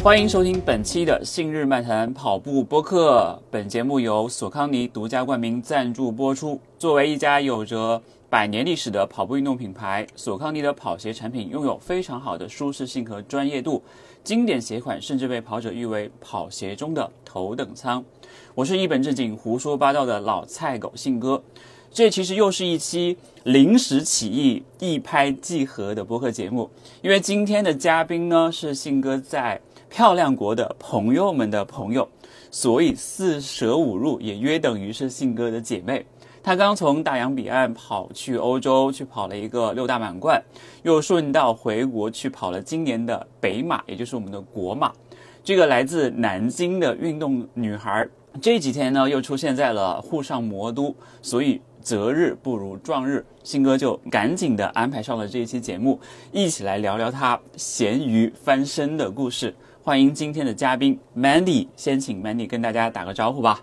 欢迎收听本期的《信日漫谈跑步播客》。本节目由索康尼独家冠名赞助播出。作为一家有着百年历史的跑步运动品牌，索康尼的跑鞋产品拥有非常好的舒适性和专业度，经典鞋款甚至被跑者誉为跑鞋中的头等舱。我是一本正经胡说八道的老菜狗信哥。这其实又是一期临时起意、一拍即合的播客节目，因为今天的嘉宾呢是信哥在。漂亮国的朋友们的朋友，所以四舍五入也约等于是信哥的姐妹。她刚从大洋彼岸跑去欧洲，去跑了一个六大满贯，又顺道回国去跑了今年的北马，也就是我们的国马。这个来自南京的运动女孩，这几天呢又出现在了沪上魔都，所以择日不如撞日，信哥就赶紧的安排上了这一期节目，一起来聊聊他咸鱼翻身的故事。欢迎今天的嘉宾 Mandy，先请 Mandy 跟大家打个招呼吧。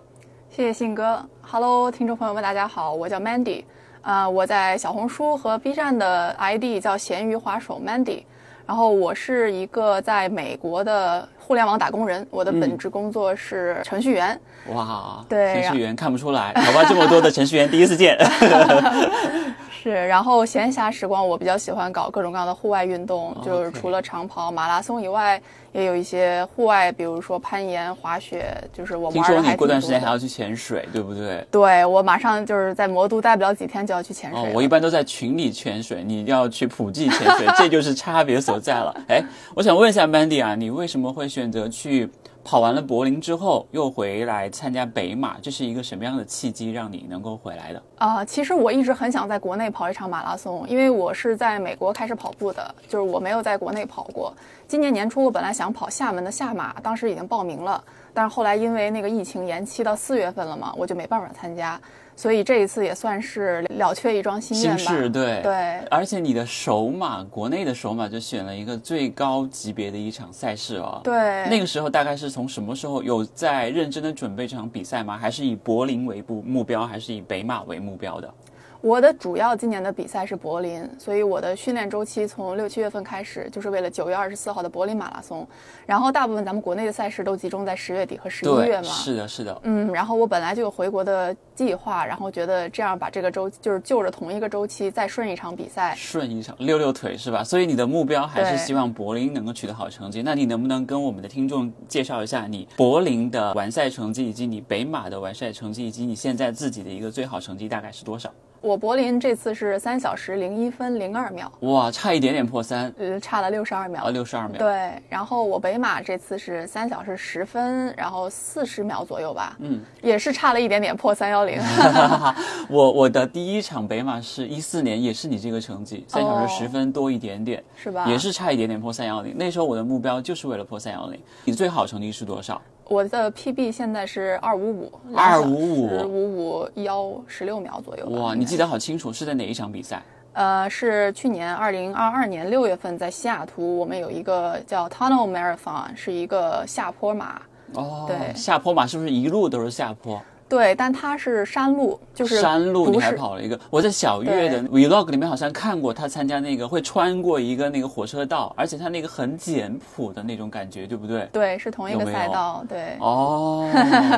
谢谢信哥，Hello，听众朋友们，大家好，我叫 Mandy，呃，我在小红书和 B 站的 ID 叫咸鱼滑手 Mandy，然后我是一个在美国的互联网打工人，我的本职工作是程序员。哇，对，程序员看不出来，好吧，这么多的程序员第一次见。是，然后闲暇时光我比较喜欢搞各种各样的户外运动，就是除了长跑、马拉松以外，也有一些户外，比如说攀岩、滑雪，就是我听说你过段时间还要去潜水，对不对？对，我马上就是在魔都待不了几天就要去潜水。我一般都在群里潜水，你要去普济潜水，这就是差别所在了。哎，我想问一下 Mandy 啊，你为什么会选择去？跑完了柏林之后，又回来参加北马，这是一个什么样的契机让你能够回来的？啊，其实我一直很想在国内跑一场马拉松，因为我是在美国开始跑步的，就是我没有在国内跑过。今年年初我本来想跑厦门的厦马，当时已经报名了，但是后来因为那个疫情延期到四月份了嘛，我就没办法参加。所以这一次也算是了却一桩心愿吧。心事，对对。而且你的首马，国内的首马就选了一个最高级别的一场赛事哦。对。那个时候大概是从什么时候有在认真的准备这场比赛吗？还是以柏林为目目标，还是以北马为目标的？我的主要今年的比赛是柏林，所以我的训练周期从六七月份开始，就是为了九月二十四号的柏林马拉松。然后大部分咱们国内的赛事都集中在十月底和十一月嘛。是的，是的。嗯，然后我本来就有回国的计划，然后觉得这样把这个周就是就着同一个周期再顺一场比赛，顺一场溜溜腿是吧？所以你的目标还是希望柏林能够取得好成绩。那你能不能跟我们的听众介绍一下你柏林的完赛成绩，以及你北马的完赛成绩，以及你现在自己的一个最好成绩大概是多少？我柏林这次是三小时零一分零二秒，哇，差一点点破三，呃，差了六十二秒，啊，六十二秒。对，然后我北马这次是三小时十分，然后四十秒左右吧，嗯，也是差了一点点破三幺零。我我的第一场北马是一四年，也是你这个成绩，三小时十分多一点点，是吧？也是差一点点破三幺零。那时候我的目标就是为了破三幺零。你最好成绩是多少？我的 PB 现在是二五五，二五五五五幺十六秒左右。哇，你记得好清楚，是在哪一场比赛？呃，是去年二零二二年六月份在西雅图，我们有一个叫 Tunnel Marathon，是一个下坡马。哦，对，下坡马是不是一路都是下坡？对，但它是山路，就是山路。你还跑了一个，我在小月的 vlog 里面好像看过他参加那个会穿过一个那个火车道，而且他那个很简朴的那种感觉，对不对？对，是同一个赛道。对。哦，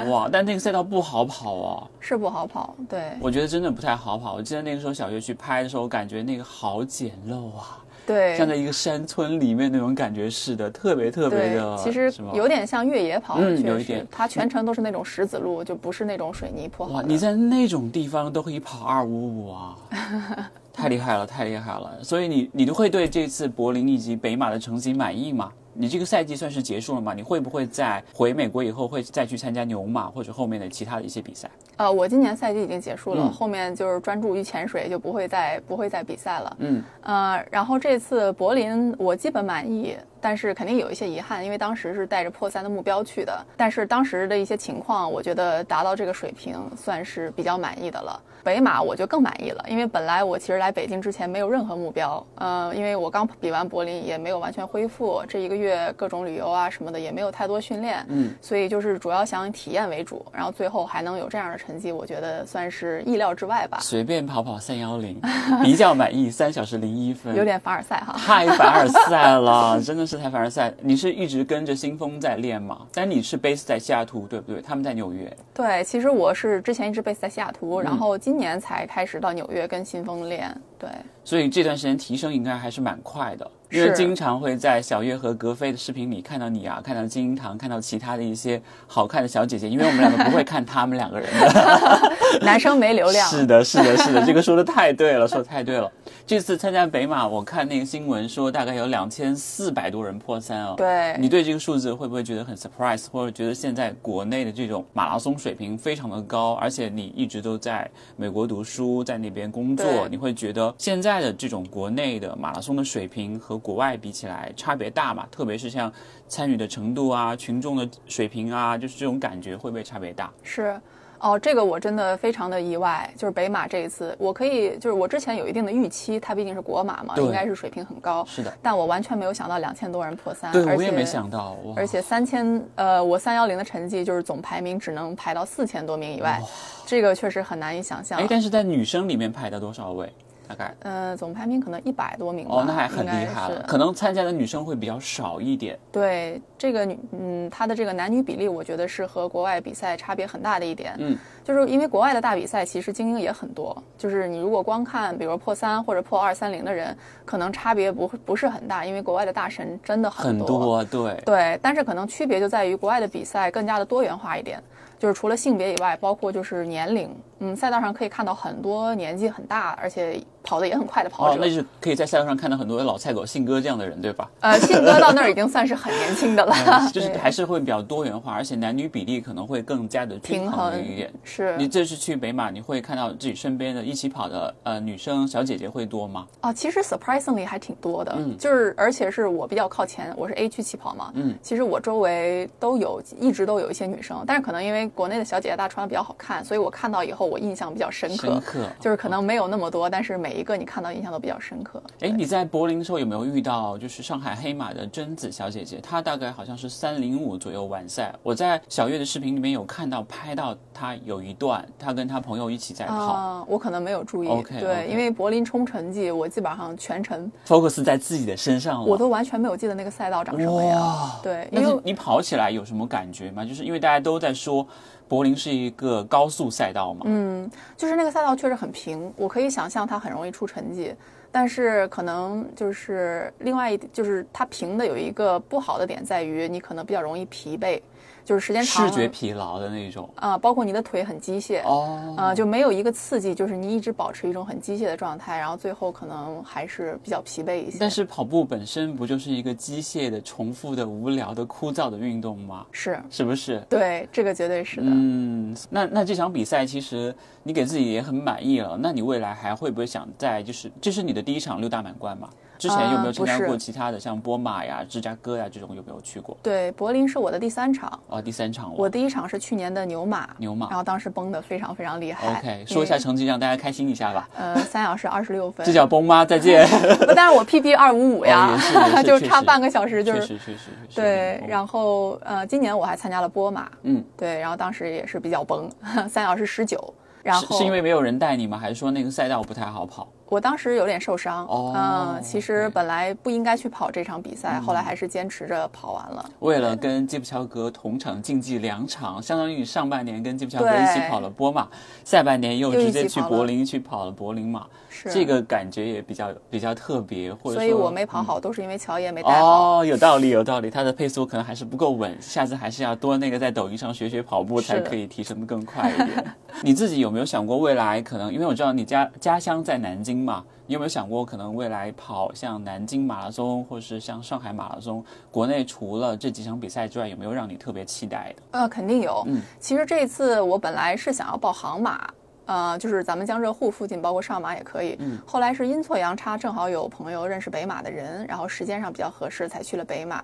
哇！但那个赛道不好跑哦。是不好跑，对。我觉得真的不太好跑。我记得那个时候小月去拍的时候，我感觉那个好简陋啊。对，像在一个山村里面那种感觉似的，特别特别的，其实有点像越野跑，嗯，有一点。它全程都是那种石子路，就不是那种水泥坡。哇，你在那种地方都可以跑二五五啊，太厉害了，太厉害了。所以你你都会对这次柏林以及北马的成绩满意吗？你这个赛季算是结束了吗？你会不会在回美国以后会再去参加牛马或者后面的其他的一些比赛？呃，我今年赛季已经结束了，后面就是专注于潜水，就不会再不会再比赛了。嗯，呃，然后这次柏林我基本满意。但是肯定有一些遗憾，因为当时是带着破三的目标去的。但是当时的一些情况，我觉得达到这个水平算是比较满意的了。北马我就更满意了，因为本来我其实来北京之前没有任何目标，呃，因为我刚比完柏林，也没有完全恢复，这一个月各种旅游啊什么的也没有太多训练，嗯，所以就是主要想以体验为主，然后最后还能有这样的成绩，我觉得算是意料之外吧。随便跑跑三幺零，比较满意，三小时零一分，有点凡尔赛哈。太凡尔赛了，真的是太凡尔赛。你是一直跟着新风在练吗？但你是 base 在西雅图，对不对？他们在纽约。对，其实我是之前一直 base 在西雅图，然嗯后今年才开始到纽约跟新风练。对，所以这段时间提升应该还是蛮快的，因为经常会在小月和格菲的视频里看到你啊，看到金银堂，看到其他的一些好看的小姐姐，因为我们两个不会看他们两个人的。男生没流量。是的，是的，是的，这个说的太对了，说的太对了。这次参加北马，我看那个新闻说大概有两千四百多人破三哦。对你对这个数字会不会觉得很 surprise，或者觉得现在国内的这种马拉松水平非常的高，而且你一直都在美国读书，在那边工作，你会觉得现在的这种国内的马拉松的水平和国外比起来差别大嘛？特别是像参与的程度啊、群众的水平啊，就是这种感觉会不会差别大？是，哦，这个我真的非常的意外。就是北马这一次，我可以，就是我之前有一定的预期，它毕竟是国马嘛，应该是水平很高。是的，但我完全没有想到两千多人破三，对我也没想到，而且三千，呃，我三幺零的成绩就是总排名只能排到四千多名以外，这个确实很难以想象哎，。但是在女生里面排到多少位？大概？呃，总排名可能一百多名吧，哦，那还很厉害了。可能参加的女生会比较少一点。对这个女，嗯，她的这个男女比例，我觉得是和国外比赛差别很大的一点。嗯，就是因为国外的大比赛其实精英也很多，就是你如果光看，比如破三或者破二三零的人，可能差别不不是很大，因为国外的大神真的很多。多，对。对，但是可能区别就在于国外的比赛更加的多元化一点，就是除了性别以外，包括就是年龄，嗯，赛道上可以看到很多年纪很大，而且跑得也很快的跑哦，者。那就是可以在赛道上看到很多老菜狗信哥这样的人，对吧？呃，信哥到那儿已经算是很年轻的了，就是 还是会比较多元化，而且男女比例可能会更加的均平衡衡一点。是你这次去北马，你会看到自己身边的一起跑的呃女生小姐姐会多吗？哦，其实 surprisingly 还挺多的，嗯就是而且是我比较靠前，我是 A 区起跑嘛，嗯，其实我周围都有一直都有一些女生，但是可能因为国内的小姐姐大穿的比较好看，所以我看到以后我印象比较深刻，深刻就是可能没有那么多，但是每一个你看到印象都比较深刻。哎，你在柏林的时候有没有遇到就是上海黑马的贞子小姐姐？她大概好像是三零五左右完赛。我在小月的视频里面有看到拍到她有一段，她跟她朋友一起在跑、啊、我可能没有注意 OK，对因为柏林冲成绩我基本上全程 f o c u s 在自己的身上了。我都完全没有记得那个赛道长什么样。对，因为但是你跑起来有什么感觉吗？就是因为大家都在说柏林是一个高速赛道嘛，嗯，就是那个赛道确实很平，我可以想象它很容易出成绩。但是可能就是另外一，就是它平的有一个不好的点在于，你可能比较容易疲惫，就是时间长视觉疲劳的那种。啊、包括你的腿很机械，哦，啊，就没有一个刺激，就是你一直保持一种很机械的状态，然后最后可能还是比较疲惫一些。但是跑步本身不就是一个机械的、重复的、无聊的、枯燥的运动吗？是是不是？对，这个绝对是的。嗯，那那这场比赛其实你给自己也很满意了，那你未来还会不会想在就是这是你的第一场六大满贯嘛？之前有没有参加过其他的，像波马呀、芝加哥呀这种有没有去过？对，柏林是我的第三场，哦，第三场了。我第一场是去年的牛马，牛马然后当时崩的非常非常厉害。OK，说一下成绩让大家开心一下吧。呃，三小时二十六 分，这叫崩吗？再见。不，但是我 PB 二五五呀，就差半个小时就是。确实确实。对，嗯然后呃，今年我还参加了波马，嗯，对，然后当时也是比较崩，三小时十九，然后是因为没有人带你吗？还是说那个赛道不太好跑？我当时有点受伤，哦嗯，其实本来不应该去跑这场比赛，嗯后来还是坚持着跑完了。为了跟基普乔格同场竞技两场，相当于你上半年跟基普乔格一起跑了波马，下半年又直接去柏林去跑了柏林马，是这个感觉也比较比较特别，或者所以我没跑好，都是因为乔爷没带好。哦，有道理，有道理，他的配速可能还是不够稳，下次还是要多那个在抖音上学学跑步，才可以提升的更快一点。你自己有没有想过未来可能，因为我知道你家家乡在南京嘛，你有没有想过可能未来跑像南京马拉松，或是像上海马拉松，国内除了这几场比赛之外，有没有让你特别期待的？呃，肯定有。嗯其实这次我本来是想要报杭马，呃，就是咱们江浙沪附近，包括上马也可以。嗯后来是阴错阳差，正好有朋友认识北马的人，然后时间上比较合适，才去了北马。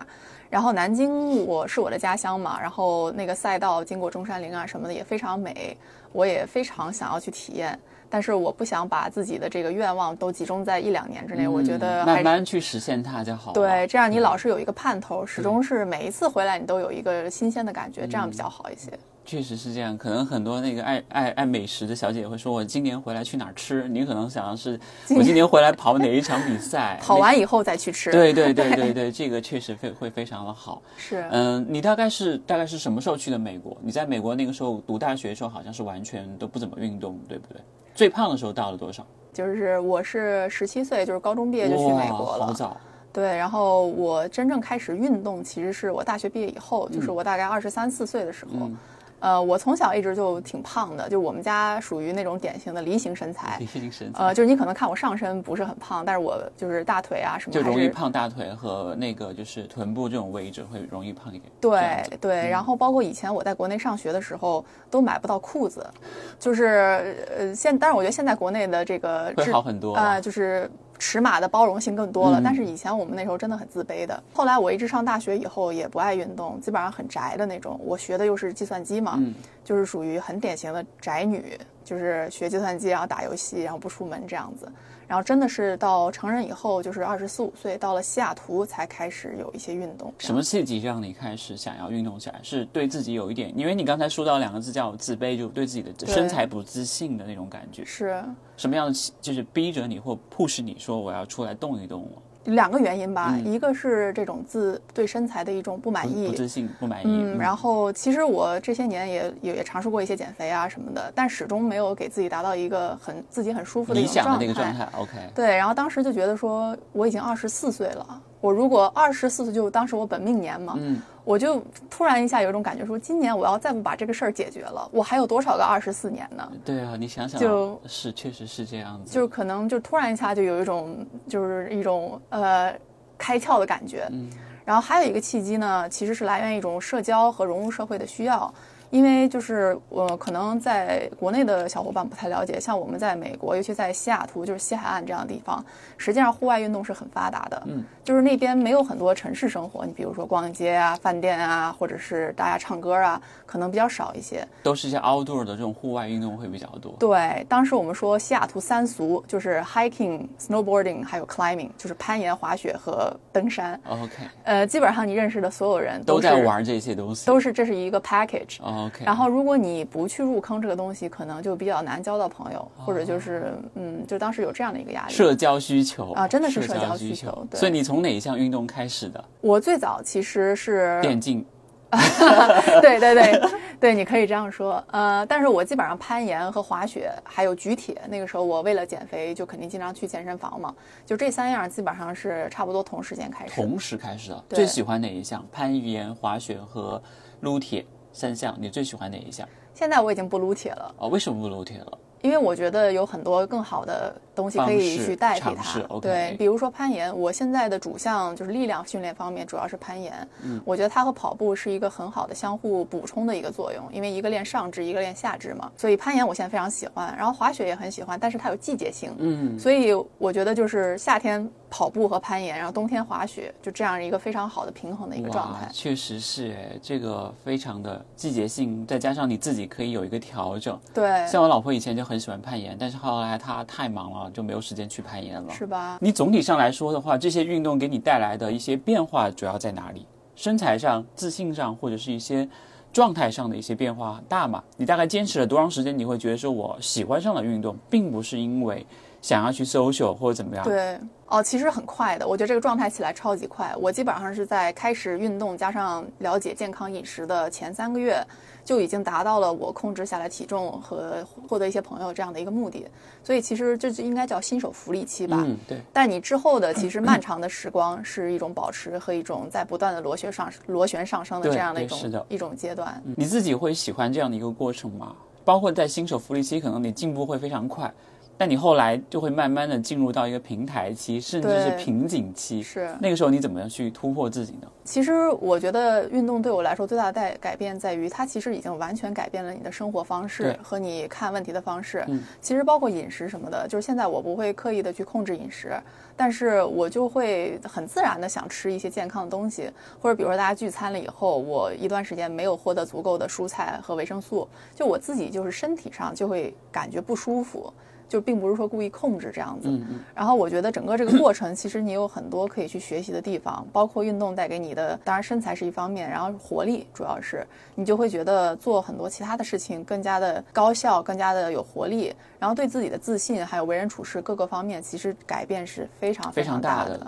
然后南京我是我的家乡嘛，然后那个赛道经过中山陵啊什么的也非常美，我也非常想要去体验。但是我不想把自己的这个愿望都集中在一两年之内，我觉得慢慢去实现它就好了。对，这样你嗯老是有一个盼头，始终是每一次回来你都有一个新鲜的感觉，这样比较好一些。确实是这样，可能很多那个爱爱爱美食的小姐会说，我今年回来去哪儿吃？你可能想的是，我今年回来跑哪一场比赛？跑完以后再去吃。对对对 对对，这个确实会会非常的好。是，嗯，你大概是大概是什么时候去的美国？你在美国那个时候读大学的时候，好像是完全都不怎么运动，对不对？最胖的时候到了多少？就是我是十七岁，就是高中毕业就去美国了。早。对，然后我真正开始运动，其实是我大学毕业以后，就是我大概二十三四岁的时候。嗯呃，我从小一直就挺胖的，就我们家属于那种典型的梨形身材 梨。形身材，呃，就是你可能看我上身不是很胖，但是我就是大腿啊什么就容易胖大腿和那个就是臀部这种位置会容易胖一点。对对，然后包括以前我在国内上学的时候都买不到裤子，就是呃现，但是我觉得现在国内的这个会好很多啊呃，就是尺码的包容性更多了。嗯但是以前我们那时候真的很自卑的。后来我一直上大学以后也不爱运动，基本上很宅的那种。我学的又是计算机嘛，嗯就是属于很典型的宅女，就是学计算机，然后打游戏，然后不出门这样子。然后真的是到成人以后，就是二十四五岁，到了西雅图才开始有一些运动。什么契机让你开始想要运动起来？是对自己有一点，因为你刚才说到两个字叫自卑，就对自己的身材不自信的那种感觉。是什么样的契就是逼着你或迫使你说我要出来动一动我？两个原因吧，一个是这种自对身材的一种不满意，不不自信、不满意。嗯，然后其实我这些年也也也尝试过一些减肥啊什么的，但始终没有给自己达到一个很自己很舒服的一理种想的那个状态。态，OK。对，然后当时就觉得说，我已经二十四岁了，我如果二十四岁就当时我本命年嘛，嗯，我就突然一下有一种感觉说，今年我要再不把这个事儿解决了，我还有多少个二十四年呢？对啊，你想想，就是确实是这样子。就是可能就突然一下就有一种就是一种呃开窍的感觉。嗯然后还有一个契机呢，其实是来源于一种社交和融入社会的需要。因为就是我可能在国内的小伙伴不太了解，像我们在美国，尤其在西雅图，就是西海岸这样的地方，实际上户外运动是很发达的。嗯，就是那边没有很多城市生活，你比如说逛街啊、饭店啊，或者是大家唱歌啊，可能比较少一些。都是一些 outdoor 的这种户外运动会比较多。对，当时我们说西雅图三俗就是 hiking、snowboarding 还有 climbing，就是攀岩、滑雪和登山。OK，呃，基本上你认识的所有人都是在玩这些东西。都是这是一个 package。OK，然后，如果你不去入坑这个东西，可能就比较难交到朋友，或者就是，嗯，就当时有这样的一个压力。社交需求啊真的是社社交需需求对所以你从哪一项运动开始的？我最早其实是电竞。对对对对，你可以这样说。呃，但是我基本上攀岩和滑雪还有举铁，那个时候我为了减肥，就肯定经常去健身房嘛。就这三样基本上是差不多同时间开始。同时开始的。最喜欢哪一项？攀岩、滑雪和撸铁三项，你最喜欢哪一项？现在我已经不撸铁了，哦，为什么不撸铁了？因为我觉得有很多更好的东西可以去代替它。对，比如说攀岩，我现在的主项就是力量训练方面，主要是攀岩。嗯，我觉得它和跑步是一个很好的相互补充的一个作用，因为一个练上肢，一个练下肢嘛。所以攀岩我现在非常喜欢，然后滑雪也很喜欢，但是它有季节性。嗯，所以我觉得就是夏天跑步和攀岩，然后冬天滑雪，就这样一个非常好的平衡的一个状态，。确实是哎，这个非常的季节性，再加上你自己可以有一个调整。对，像我老婆以前就很喜欢攀岩，但是后来他太忙了，就没有时间去攀岩了。是吧？你总体上来说的话，这些运动给你带来的一些变化主要在哪里？身材上、自信上，或者是一些状态上的一些变化大吗？你大概坚持了多长时间？你会觉得说我喜欢上了运动，并不是因为想要去 social 或者怎么样？对，哦，其实很快的，我觉得这个状态起来超级快。我基本上是在开始运动加上了解健康饮食的前三个月，就已经达到了我控制下来体重和获得一些朋友这样的一个目的。所以其实这就应该叫新手福利期吧。嗯，对。但你之后的其实 漫长的时光是一种保持和一种在不断的螺旋上螺旋上升的这样的一种的一种阶段。你自己会喜欢这样的一个过程吗？包括在新手福利期，可能你进步会非常快，但你后来就会慢慢的进入到一个平台期，甚至是瓶颈期。是那个时候你怎么样去突破自己呢？其实我觉得运动对我来说最大的改改变在于，它其实已经完全改变了你的生活方式和你看问题的方式。嗯其实包括饮食什么的，就是现在我不会刻意的去控制饮食，但是我就会很自然的想吃一些健康的东西，或者比如说大家聚餐了以后，我一段时间没有获得足够的蔬菜和维生素，就我自己就是身体上就会感觉不舒服。就并不是说故意控制这样子，嗯嗯，然后我觉得整个这个过程，其实你有很多可以去学习的地方，包括运动带给你的，当然身材是一方面，然后活力主要是你就会觉得做很多其他的事情更加的高效，更加的有活力，然后对自己的自信还有为人处事各个方面，其实改变是非常非常大大的，是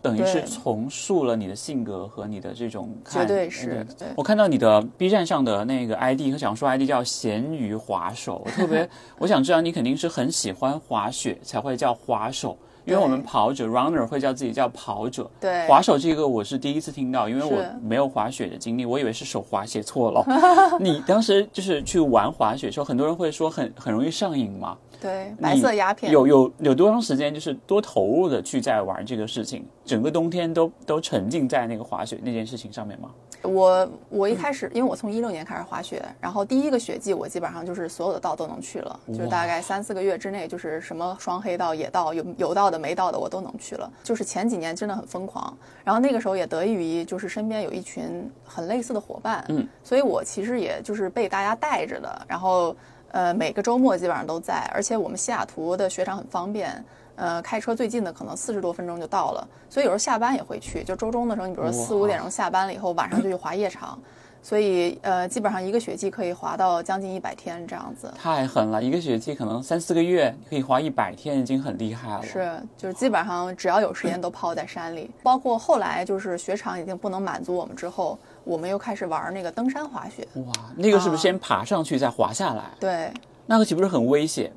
等于是重塑了你的性格和你的这种看。绝对是对我看到你的 B 站上的那个 ID 和想说 ID 叫咸鱼滑手，我 特别我想知道你肯定是很喜欢滑雪才会叫滑手。因为我们跑者 runner 会叫自己叫跑者，对滑手这个我是第一次听到，因为我没有滑雪的经历，我以为是手滑写错了。你当时就是去玩滑雪的时候，很多人会说很很容易上瘾嘛，对白色鸦片有有有多长时间就是多投入的去在玩这个事情，整个冬天都都沉浸在那个滑雪那件事情上面吗？我我一开始，因为我从一六年开始滑雪，然后第一个雪季我基本上就是所有的道都能去了，就是大概三四个月之内，就是什么双黑道、野道、有有道的、没道的我都能去了。就是前几年真的很疯狂，然后那个时候也得益于就是身边有一群很类似的伙伴，嗯，所以我其实也就是被大家带着的，然后呃每个周末基本上都在，而且我们西雅图的雪场很方便。呃，开车最近的可能四十多分钟就到了，所以有时候下班也会去。就周中的时候，你比如说四五点钟下班了以后，晚上就去滑夜场，所以呃，基本上一个雪季可以滑到将近一百天这样子。太狠了，一个雪季可能三四个月可以滑一百天，已经很厉害了。是，就是基本上只要有时间都泡在山里。包括后来就是雪场已经不能满足我们之后，我们又开始玩那个登山滑雪。哇，那个是不是啊先爬上去再滑下来？对，那个岂不是很危险？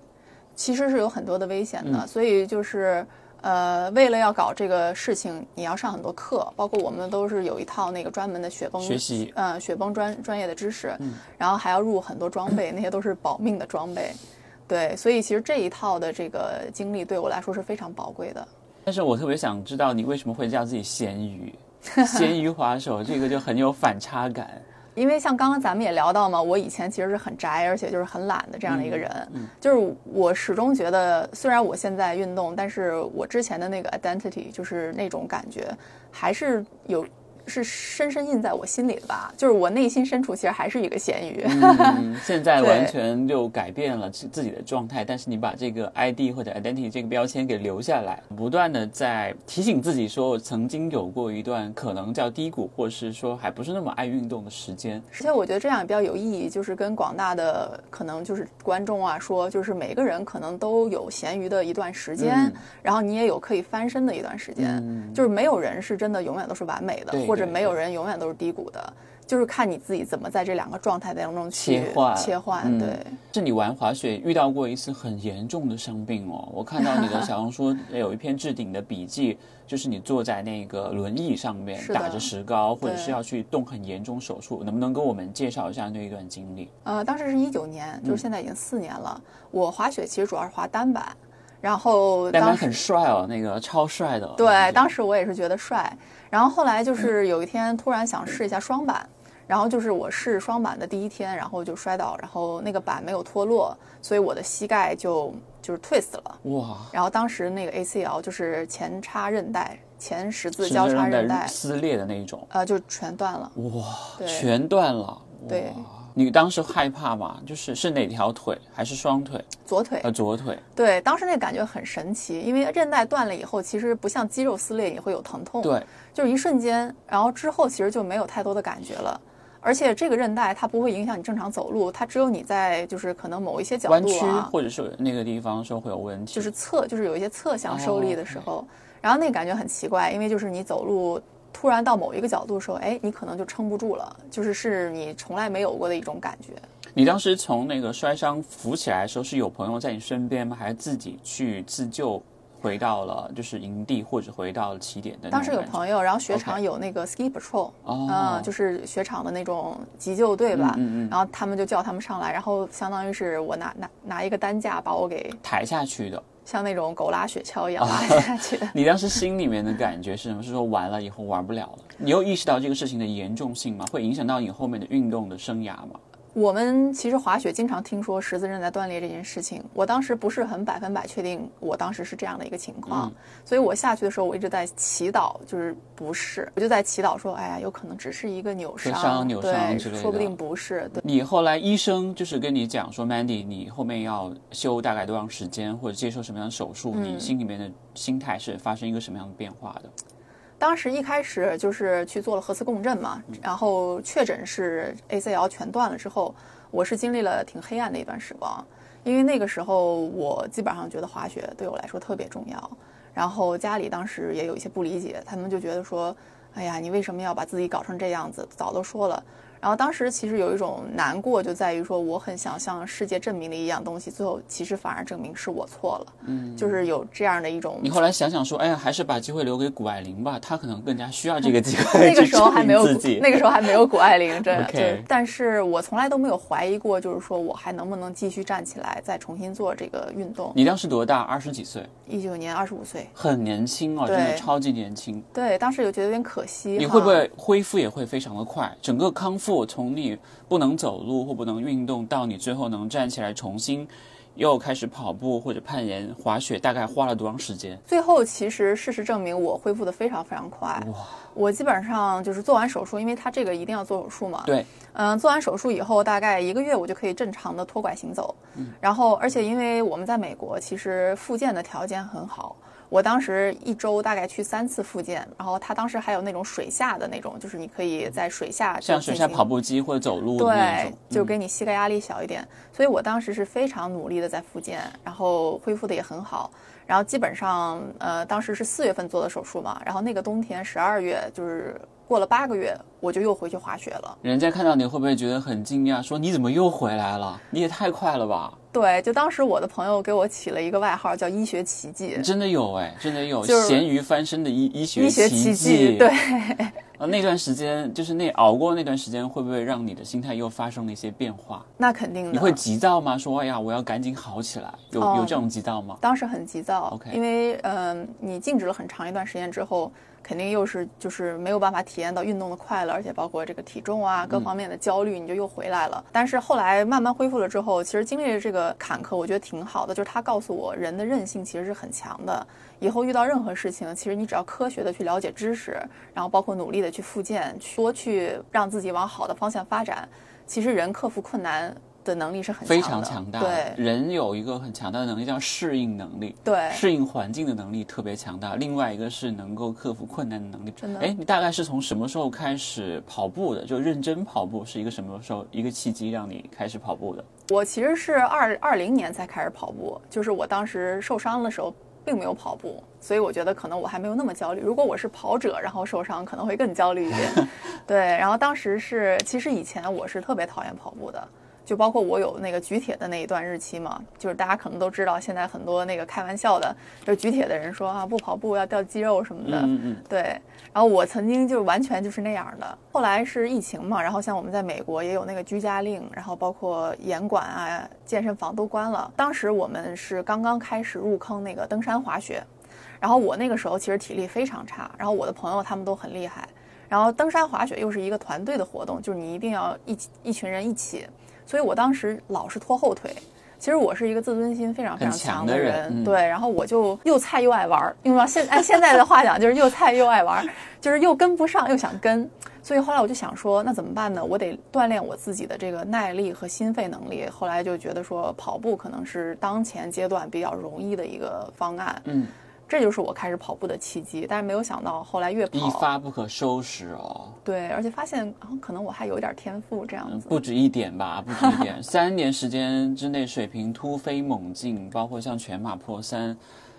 其实是有很多的危险的，所以就是呃，为了要搞这个事情，你要上很多课，包括我们都是有一套那个专门的雪崩学习呃，雪崩专专业的知识，然后还要入很多装备，那些都是保命的装备。对，所以其实这一套的这个经历对我来说是非常宝贵的。但是我特别想知道你为什么会叫自己咸鱼？咸鱼滑手这个就很有反差感。因为像刚刚咱们也聊到嘛，我以前其实是很宅，而且就是很懒的这样的一个人。就是我始终觉得，虽然我现在运动，但是我之前的那个 identity，就是那种感觉，还是有是深深印在我心里的吧。就是我内心深处其实还是一个咸鱼。嗯，现在完全就改变了自自己的状态，但是你把这个 ID 或者 identity 这个标签给留下来，不断的在提醒自己说，我曾经有过一段可能叫低谷，或是说还不是那么爱运动的时间。而且我觉得这样也比较有意义，就是跟广大的可能就是观众啊说，就是每个人可能都有咸鱼的一段时间，嗯然后你也有可以翻身的一段时间，嗯就是没有人是真的永远都是完美的，对对或者没有人永远都是低谷的，就是看你自己怎么在这两个状态当中去切换切换，嗯对。是你玩滑雪遇到过一次很严重的伤病哦。我看到你的 小红书有一篇置顶的笔记，就是你坐在那个轮椅上面是打着石膏，或者是要去动很严重手术，能不能跟我们介绍一下那一段经历？呃，当时是一九年，嗯就是现在已经四年了。我滑雪其实主要是滑单板，然后当时很帅哦，那个超帅的。对，当时我也是觉得帅，然后后来就是有一天突然想试一下双板，然后就是我试双板的第一天，然后就摔倒，然后那个板没有脱落，所以我的膝盖就就是 twist 了，哇，然后当时那个 ACL 就是前叉韧带、前十字交叉韧韧带，撕裂的那一种，呃，就全断了。哇，全断了。对哇，你当时害怕吗？就是是哪条腿还是双腿？左腿呃，左腿。对，当时那感觉很神奇，因为韧带断了以后，其实不像肌肉撕裂也会有疼痛，对，就是一瞬间，然后之后其实就没有太多的感觉了。而且这个韧带它不会影响你正常走路，它只有你在就是可能某一些角弯曲度啊，或者是那个地方说会有问题。就是侧就是有一些侧向受力的时候，然后那个感觉很奇怪，因为就是你走路突然到某一个角度的时候，哎，你可能就撑不住了，就是是你从来没有过的一种感觉。你当时从那个摔伤扶起来的时候，是有朋友在你身边吗？还是自己去自救回到了就是营地或者回到了起点的。当时有朋友，然后雪场有那个 ski patrol，嗯，就是雪场的那种急救队吧，嗯嗯，然后他们就叫他们上来，然后相当于是我拿拿拿一个担架把我给抬下去的。像那种狗拉雪橇一样拉下去的。你当时心里面的感觉是什么？是说完了以后玩不了了？你有意识到这个事情的严重性吗？会影响到你后面的运动的生涯吗？我们其实滑雪经常听说十字韧带断裂这件事情，我当时不是很百分百确定，我当时是这样的一个情况，所以我下去的时候我一直在祈祷，就是不是，我就在祈祷说，哎呀，有可能只是一个扭伤，扭伤之类的，说不定不是。对你后来医生就是跟你讲说，Mandy，你后面要休大概多长时间，或者接受什么样的手术？你心里面的心态是发生一个什么样的变化的？当时一开始就是去做了核磁共振嘛，然后确诊是 ACL 全断了之后，我是经历了挺黑暗的一段时光，因为那个时候我基本上觉得滑雪对我来说特别重要，然后家里当时也有一些不理解，他们就觉得说，哎呀，你为什么要把自己搞成这样子？早都说了。然后当时其实有一种难过，就在于说我很想向世界证明的一样东西，最后其实反而证明是我错了。嗯，就是有这样的一种。你后来想想说，哎呀，还是把机会留给谷爱凌吧，她可能更加需要这个机会。那个时候还没有，那个时候还没有谷爱凌，真的。但是我从来都没有怀疑过，就是说我还能不能继续站起来，再重新做这个运动。你当时多大？二十几岁？一九年，二十五岁。很年轻哦，真的超级年轻。对，当时有觉得有点可惜。你会不会恢复也会非常的快？整个康复从你。不能走路或不能运动，到你最后能站起来重新又开始跑步或者攀岩、滑雪，大概花了多长时间？最后其实事实证明，我恢复的非常非常快。哇！我基本上就是做完手术，因为他这个一定要做手术嘛。对。嗯，做完手术以后，大概一个月我就可以正常的拖拐行走。嗯。然后，而且因为我们在美国，其实复健的条件很好。我当时一周大概去三次复健，然后他当时还有那种水下的那种，就是你可以在水下像水下跑步机或者走路对，就给你膝盖压力小一点。所以我当时是非常努力的在复健，然后恢复的也很好。然后基本上，呃，当时是四月份做的手术嘛，然后那个冬天十二月就是过了八个月，我就又回去滑雪了。人家看到你会不会觉得很惊讶，说你怎么又回来了？你也太快了吧！对，就当时我的朋友给我起了一个外号，叫“医学奇迹”。真的有哎，真的有咸鱼翻身的医医学奇迹。对，呃，那段时间就是那熬过那段时间，会不会让你的心态又发生了一些变化？那肯定的。你会急躁吗？说哎呀，我要赶紧好起来，有有这种急躁吗？当时很急躁。OK，因为嗯，你静止了很长一段时间之后。肯定又是就是没有办法体验到运动的快乐，而且包括这个体重啊各方面的焦虑，你就又回来了。但是后来慢慢恢复了之后，其实经历了这个坎坷，我觉得挺好的。就是他告诉我，人的韧性其实是很强的。以后遇到任何事情，其实你只要科学的去了解知识，然后包括努力的去复健，多去让自己往好的方向发展，其实人克服困难。的能力是很非常强大的。对，人有一个很强大的能力叫适应能力。对，适应环境的能力特别强大。另外一个是能够克服困难的能力。真的。哎，你大概是从什么时候开始跑步的？就认真跑步是一个什么时候一个契机让你开始跑步的？我其实是二二零年才开始跑步，就是我当时受伤的时候并没有跑步，所以我觉得可能我还没有那么焦虑。如果我是跑者，然后受伤可能会更焦虑一点。对，然后当时是其实以前我是特别讨厌跑步的。就包括我有那个举铁的那一段日期嘛，就是大家可能都知道，现在很多那个开玩笑的，就举铁的人说啊，不跑步要掉肌肉什么的。嗯嗯。对。然后我曾经就完全就是那样的。后来是疫情嘛，然后像我们在美国也有那个居家令，然后包括严管啊，健身房都关了。当时我们是刚刚开始入坑那个登山滑雪，然后我那个时候其实体力非常差，然后我的朋友他们都很厉害，然后登山滑雪又是一个团队的活动，就是你一定要一起一群人一起。所以我当时老是拖后腿，其实我是一个自尊心非常非常强的人，对，然后我就又菜又爱玩儿，用到现按现在的话讲就是又菜又爱玩儿，就是又跟不上又想跟，所以后来我就想说，那怎么办呢？我得锻炼我自己的这个耐力和心肺能力。后来就觉得说跑步可能是当前阶段比较容易的一个方案，嗯。这就是我开始跑步的契机，但是没有想到后来越跑一发不可收拾哦。对，而且发现可能我还有一点天赋这样子。不止一点吧，不止一点。三年时间之内，水平突飞猛进，包括像全马破三，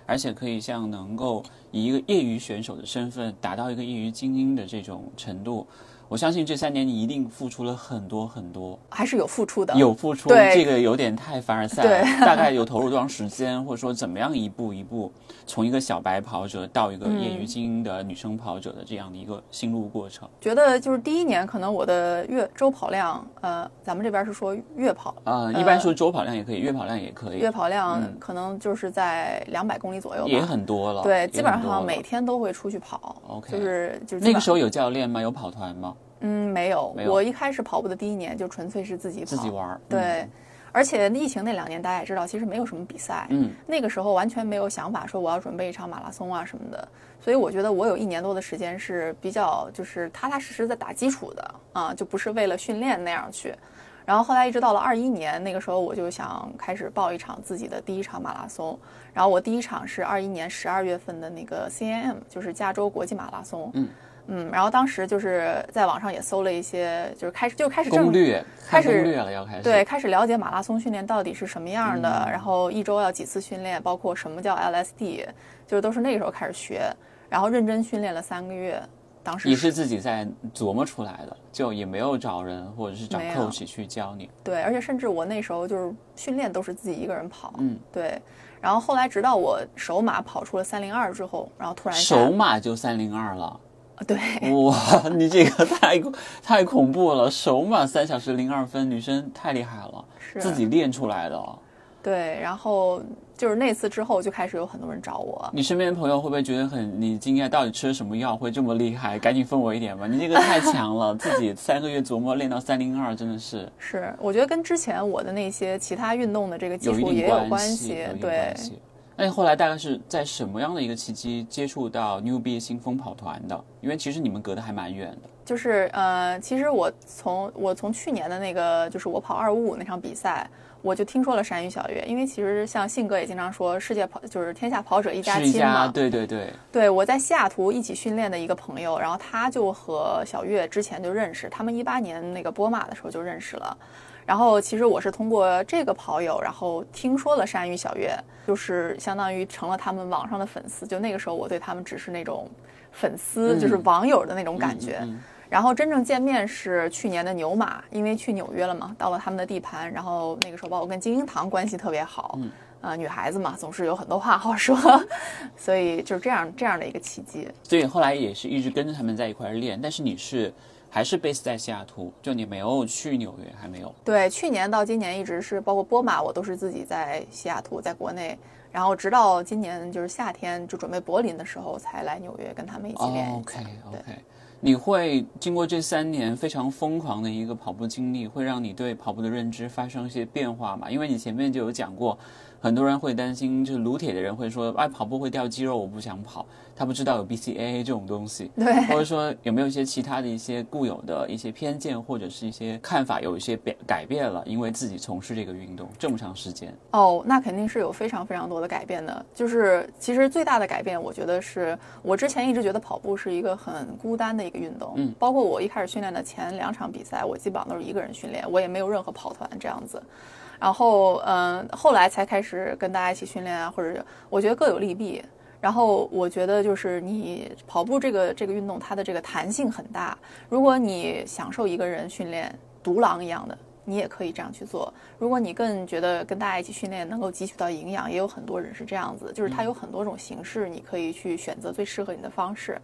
而且可以像能够以一个业余选手的身份达到一个业余精英的这种程度。我相信这三年你一定付出了很多很多，还是有付出的。有付出，对这个有点太凡尔赛了。大概有投入多长时间，或者说怎么样一步一步从一个小白跑者到一个业余精英的女生跑者的这样的一个心路过程？觉得就是第一年可能我的月周跑量，呃，咱们这边是说月跑，啊、一般说周跑量也可以，月跑量也可以，月跑量可能就是在两百公里左右吧。也很多了。对，基本上每天都会出去跑。OK 就是就是那个时候有教练吗？有跑团吗？嗯没有，没有我一开始跑步的第一年就纯粹是自己跑，自己玩儿。对。而且疫情那两年，大家也知道，其实没有什么比赛。嗯，那个时候完全没有想法说我要准备一场马拉松啊什么的。所以我觉得我有一年多的时间是比较就是踏踏实实在打基础的啊，就不是为了训练那样去。然后后来一直到了二一年，那个时候我就想开始报一场自己的第一场马拉松。然后我第一场是二一年十二月份的那个 CAM，就是加州国际马拉松。嗯嗯，然后当时就是在网上也搜了一些，就是开始就开始攻略开始攻略了，要开始对，开始了解马拉松训练到底是什么样的，嗯然后一周要几次训练，包括什么叫 LSD，就是都是那个时候开始学，然后认真训练了三个月。当时也是自己在琢磨出来的，就也没有找人或者是找 coach 去教你。对，而且甚至我那时候就是训练都是自己一个人跑，嗯，对。然后后来直到我首马跑出了三零二之后，然后突然下首马就三零二了，对哇，你这个太太恐怖了！首马三小时零二分，女生太厉害了，是自己练出来的。对，然后就是那次之后就开始有很多人找我，你身边的朋友会不会觉得很你惊讶？到底吃了什么药会这么厉害？赶紧分我一点吧！你这个太 强了，自己三个月琢磨练到三零二，真的是是我觉得跟之前我的那些其他运动的这个基有一础也有关系，对。那你后来大概是在什么样的一个契机接触到 New B 新风跑团的？因为其实你们隔得还蛮远的。就是呃，其实我从我从去年的那个就是我跑二五五那场比赛，我就听说了山雨小月，因为其实像信哥也经常说世界跑就是天下跑者一家是一家，亲嘛。对对对，对，我在西雅图一起训练的一个朋友，然后他就和小月之前就认识，他们一八年那个波马的时候就认识了。然后其实我是通过这个跑友，然后听说了山芋小月，就是相当于成了他们网上的粉丝。就那个时候我对他们只是那种粉丝，嗯就是网友的那种感觉。嗯嗯然后真正见面是去年的牛马，因为去纽约了嘛，到了他们的地盘，然后那个时候包括跟金英堂关系特别好，嗯呃，女孩子嘛总是有很多话好说，所以就是这样这样的一个契机。所以后来也是一直跟着他们在一块儿练，但是你是还是 base 在西雅图，就你没有去纽约，还没有。对，去年到今年一直是包括波马，我都是自己在西雅图，在国内，然后直到今年就是夏天就准备柏林的时候才来纽约跟他们一起练。OK 对 OK，你会经过这三年非常疯狂的一个跑步经历，会让你对跑步的认知发生一些变化吗？因为你前面就有讲过，很多人会担心，就是撸铁的人会说，哎，跑步会掉肌肉，我不想跑。他不知道有 BCAA 这种东西，对或者说有没有一些其他的一些固有的一些偏见或者是一些看法有一些变改变了，因为自己从事这个运动这么长时间。哦，那肯定是有非常非常多的改变的。就是其实最大的改变，我觉得是我之前一直觉得跑步是一个很孤单的一个运动。嗯包括我一开始训练的前两场比赛，我基本上都是一个人训练，我也没有任何跑团这样子。然后，嗯、后来才开始跟大家一起训练啊，或者我觉得各有利弊。然后我觉得就是你跑步这个这个运动，它的这个弹性很大。如果你享受一个人训练，独狼一样的，你也可以这样去做。如果你更觉得跟大家一起训练能够汲取到营养，也有很多人是这样子，就是它有很多种形式，你可以去选择最适合你的方式。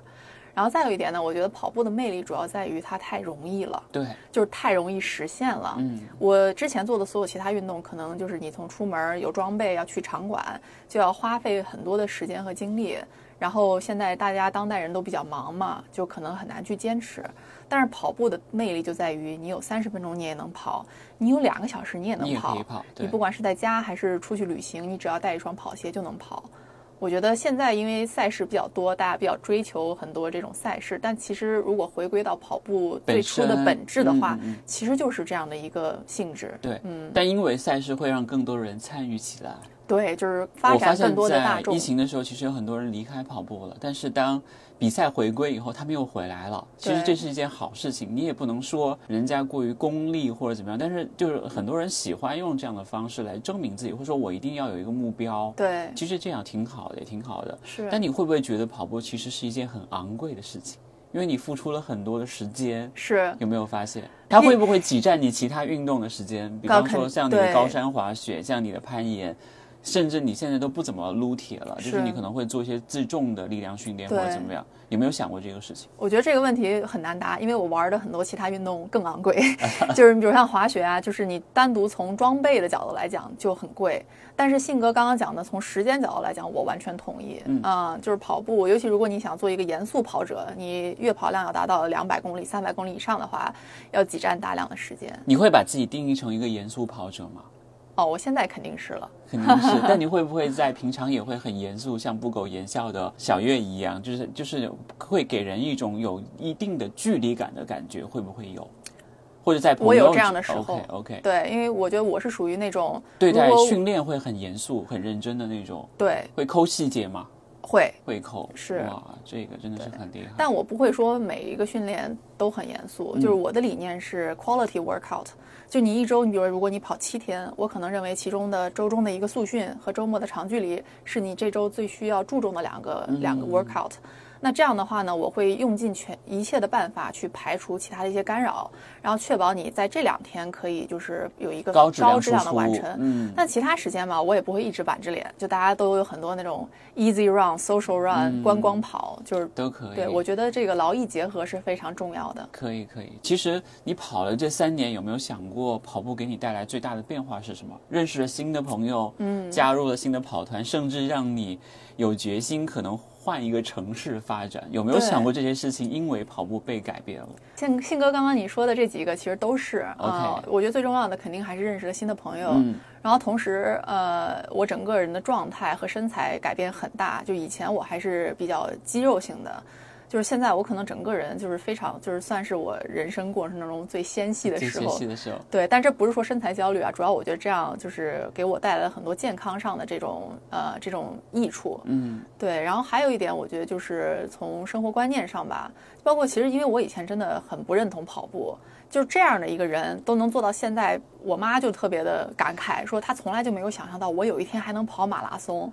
然后再有一点呢，我觉得跑步的魅力主要在于它太容易了，对，就是太容易实现了。嗯，我之前做的所有其他运动，可能就是你从出门有装备要去场馆，就要花费很多的时间和精力。然后现在大家当代人都比较忙嘛，就可能很难去坚持。但是跑步的魅力就在于，你有三十分钟你也能跑，你有两个小时你也能跑。可以跑，你不管是在家还是出去旅行，你只要带一双跑鞋就能跑。我觉得现在因为赛事比较多，大家比较追求很多这种赛事，但其实如果回归到跑步最初的本质的话，其实就是这样的一个性质。对，嗯，但因为赛事会让更多人参与起来。对，就是发展更多的大众疫。情的时候，其实有很多人离开跑步了，但是当比赛回归以后，他们又回来了。其实这是一件好事情，你也不能说人家过于功利或者怎么样，但是就是很多人喜欢用这样的方式来证明自己，或者说我一定要有一个目标。对，其实这样挺好的，也挺好的。是。但你会不会觉得跑步其实是一件很昂贵的事情？因为你付出了很多的时间，是有没有发现？它会不会挤占你其他运动的时间？比方说像你的高山滑雪，像你的攀岩，甚至你现在都不怎么撸铁了，就是是你可能会做一些自重的力量训练或者怎么样？有没有想过这个事情？我觉得这个问题很难答，因为我玩的很多其他运动更昂贵，就是比如像滑雪啊，就是你单独从装备的角度来讲就很贵。但是信哥刚刚讲的，从时间角度来讲，我完全同意。嗯、就是跑步，尤其如果你想做一个严肃跑者，你月跑量要达到两百公里、三百公里以上的话，要挤占大量的时间。你会把自己定义成一个严肃跑者吗？哦，我现在肯定是了。肯定是，但你会不会在平常也会很严肃，像不苟言笑的小月一样，就是就是会给人一种有一定的距离感的感觉，会不会有？或者在朋友我有这样的时候 OK OK，对，因为我觉得我是属于那种对待训练会很严肃、很认真的那种，对会抠细节吗？会，会扣，是哇，这个真的是很厉害。但我不会说每一个训练都很严肃，就是我的理念是 quality workout。就你一周，你比如如果你跑七天，我可能认为其中的周中的一个速训和周末的长距离是你这周最需要注重的两个、两个 workout。那这样的话呢，我会用尽全一切的办法去排除其他的一些干扰，然后确保你在这两天可以就是有一个高质量的完成。嗯那其他时间嘛，我也不会一直板着脸，就大家都有很多那种 easy run、social run、观光跑，就是都可以。对，我觉得这个劳逸结合是非常重要的。可以可以。其实你跑了这三年，有没有想过跑步给你带来最大的变化是什么？认识了新的朋友，嗯，加入了新的跑团，甚至让你有决心可能换一个城市发展。有没有想过这些事情因为跑步被改变了？像信哥刚刚你说的这几个其实都是啊、OK 我觉得最重要的肯定还是认识了新的朋友，嗯然后同时呃，我整个人的状态和身材改变很大。就以前我还是比较肌肉型的。就是现在，我可能整个人就是非常，就是算是我人生过程当中最纤细的时候。时候，对，但这不是说身材焦虑啊，主要我觉得这样就是给我带来了很多健康上的这种呃这种益处。嗯，对，然后还有一点，我觉得就是从生活观念上吧，包括其实因为我以前真的很不认同跑步，就是这样的一个人都能做到现在，我妈就特别的感慨，说她从来就没有想象到我有一天还能跑马拉松。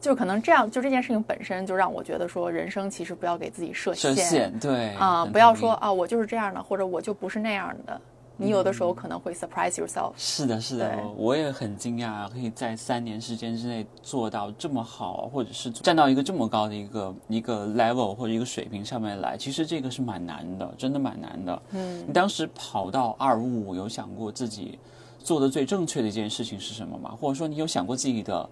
就可能这样，就这件事情本身就让我觉得说，人生其实不要给自己设设限对啊、很不要说啊，我就是这样的，或者我就不是那样的。你有的时候可能会 surprise yourself。是的，是的，我也很惊讶，可以在三年时间之内做到这么好，或者是站到一个这么高的一个一个 level 或者一个水平上面来。其实这个是蛮难的，真的蛮难的。嗯你当时跑到二五五，有想过自己做的最正确的一件事情是什么吗？或者说你有想过自己的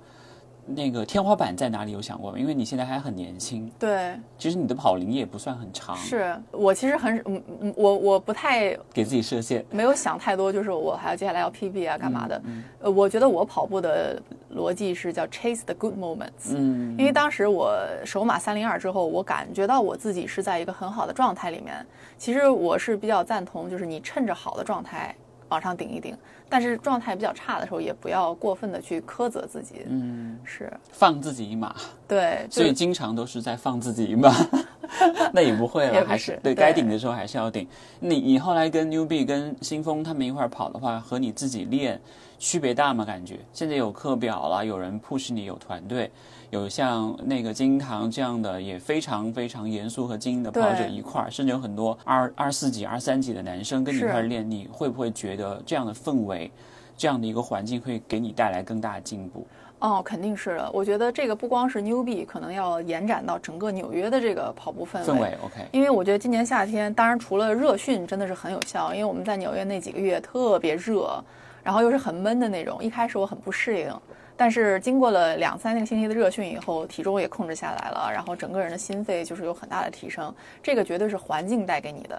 那个天花板在哪里？有想过吗？因为你现在还很年轻，对，其实你的跑龄也不算很长，是我其实很嗯嗯，我我不太给自己设限。没有想太多，就是我还要接下来要 PB 啊，干嘛嗯的？呃，我觉得我跑步的逻辑是叫 chase the good moments。嗯，因为当时我首马三零二之后，我感觉到我自己是在一个很好的状态里面。其实我是比较赞同，就是你趁着好的状态往上顶一顶，但是状态比较差的时候，也不要过分的去苛责自己。嗯，是放自己一马。对，所以经常都是在放自己一马，那也不会了，还是是对该顶的时候还是要顶。你你后来跟 Newbie 跟新风他们一块儿跑的话，和你自己练区别大吗？感觉现在有课表了，有人 push 你，有团队，有像那个金堂这样的也非常非常严肃和精英的跑者一块儿，甚至有很多二二四级、二三级的男生跟你一块儿练，你会不会觉得这样的氛围？这样的一个环境会给你带来更大的进步。哦，肯定是的。我觉得这个不光是 Newbie，可能要延展到整个纽约的这个跑步氛围。氛围 OK，因为我觉得今年夏天，当然除了热训真的是很有效，因为我们在纽约那几个月特别热，然后又是很闷的那种，一开始我很不适应。但是经过了两三个星期的热训以后，体重也控制下来了，然后整个人的心肺就是有很大的提升，这个绝对是环境带给你的。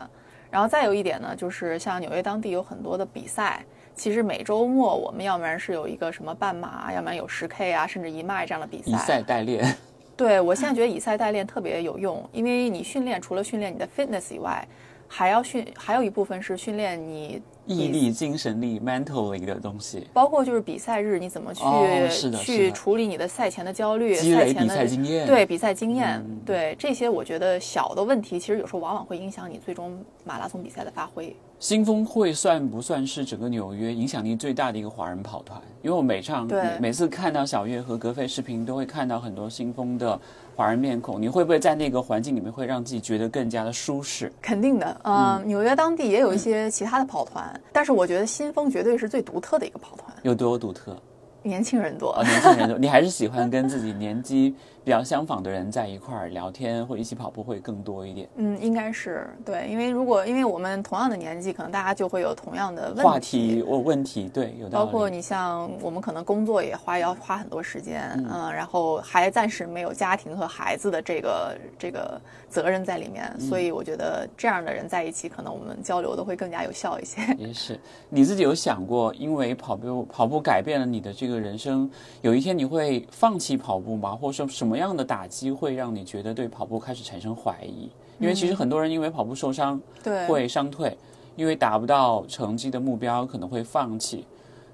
然后再有一点呢，就是像纽约当地有很多的比赛，其实每周末我们要不然是有一个什么半马，要不然有十 K 啊，甚至一迈这样的比赛。以赛代练。对我现在觉得以赛代练特别有用，因为你训练除了训练你的 fitness 以外，还要训还有一部分是训练你毅力、精神力、mentally 的东西，包括就是比赛日你怎么去、去处理你的赛前的焦虑，积累比赛前的赛经验。对比赛经验，嗯对这些我觉得小的问题，其实有时候往往会影响你最终马拉松比赛的发挥。新峰会算不算是整个纽约影响力最大的一个华人跑团？因为我每场对每每次看到小月和格菲视频，都会看到很多新峰的华人面孔。你会不会在那个环境里面会让自己觉得更加的舒适？肯定的，嗯，纽约当地也有一些其他的跑团，但是我觉得新风绝对是最独特的一个跑团，有多独特？年轻人多哦，。年轻人多，你还是喜欢跟自己年纪比较相仿的人在一块儿聊天或一起跑步会更多一点。嗯，应该是对，因为如果因为我们同样的年纪，可能大家就会有同样的问话题或问题，对，有道理。包括你像我们可能工作也花要花很多时间，嗯、然后还暂时没有家庭和孩子的这个这个责任在里面，嗯所以我觉得这样的人在一起，可能我们交流的会更加有效一些。也是，你自己有想过，因为跑步跑步改变了你的这个人生，有一天你会放弃跑步吗？或者说什么样的打击会让你觉得对跑步开始产生怀疑？因为其实很多人因为跑步受伤对，会伤退，因为达不到成绩的目标可能会放弃，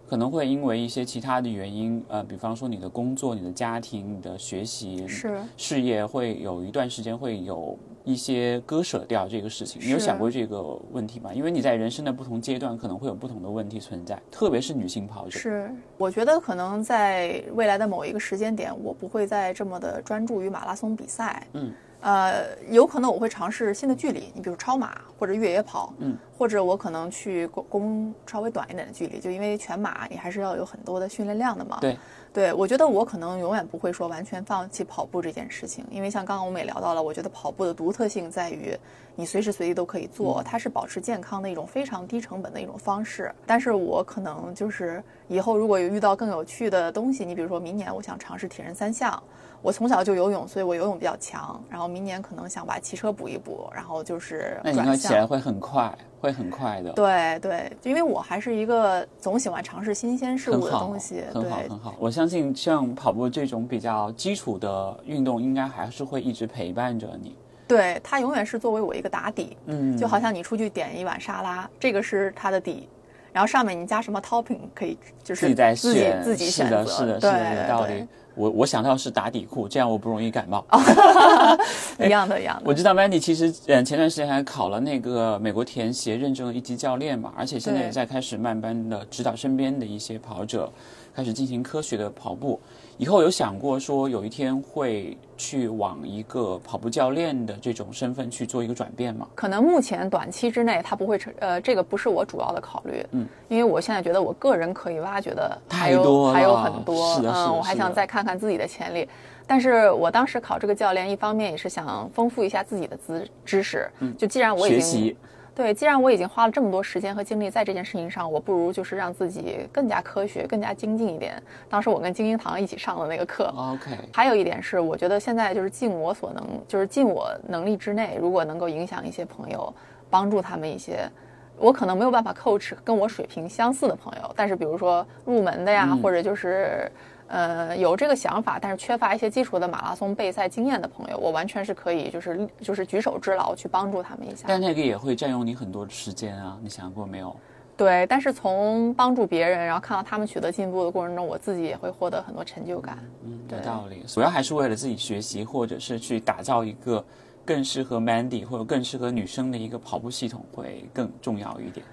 可能会因为一些其他的原因，呃，比方说你的工作、你的家庭、你的学习、是事业会有一段时间会有一些割舍掉这个事情。你有想过这个问题吗？因为你在人生的不同阶段可能会有不同的问题存在，特别是女性跑者。是，我觉得可能在未来的某一个时间点，我不会再这么的专注于马拉松比赛。嗯，呃，有可能我会尝试新的距离，你比如超马或者越野跑，嗯，或者我可能去攻攻稍微短一点的距离，就因为全马你还是要有很多的训练量的嘛。对，对，我觉得我可能永远不会说完全放弃跑步这件事情，因为像刚刚我们也聊到了，我觉得跑步的独特性在于你随时随地都可以做，它是保持健康的一种非常低成本的一种方式。但是我可能就是以后如果有遇到更有趣的东西，你比如说明年我想尝试铁人三项，我从小就游泳，所以我游泳比较强，然后明年可能想把骑车补一补，然后就是那你应该转。起来会很快，会很快的。对对，因为我还是一个总喜欢尝试新鲜事物的，东西，很好，对很好。我相信像跑步这种比较基础的运动，应该还是会一直陪伴着你。对，它永远是作为我一个打底，嗯，就好像你出去点一碗沙拉，这个是它的底，然后上面你加什么 topping 可以就是自己在自己选，自己选择，是的，是的，是的，有道理。我我想到是打底裤，这样我不容易感冒。一样的，一样的。我知道 Mandy 其实嗯前段时间还考了那个美国田协认证的一级教练嘛，而且现在也在开始慢慢的指导身边的一些跑者，开始进行科学的跑步。以后有想过说有一天会去往一个跑步教练的这种身份去做一个转变吗？可能目前短期之内他不会成，呃，这个不是我主要的考虑，嗯，因为我现在觉得我个人可以挖掘的还有太多了。还有很多，嗯，我还想再看看自己的潜力。但是我当时考这个教练，一方面也是想丰富一下自己的知知识，就既然我已经对，既然我已经花了这么多时间和精力在这件事情上，我不如就是让自己更加科学、更加精进一点。当时我跟精英堂一起上的那个课。OK，还有一点是，我觉得现在就是尽我所能，就是尽我能力之内，如果能够影响一些朋友，帮助他们一些，我可能没有办法 coach 跟我水平相似的朋友，但是比如说入门的呀，嗯或者就是。呃，有这个想法，但是缺乏一些基础的马拉松备赛经验的朋友，我完全是可以，就是就是举手之劳去帮助他们一下。但那个也会占用你很多时间啊，你想过没有？对，但是从帮助别人，然后看到他们取得进步的过程中，我自己也会获得很多成就感。嗯，对有道理。主要还是为了自己学习，或者是去打造一个更适合 Mandy 或者更适合女生的一个跑步系统，会更重要一点。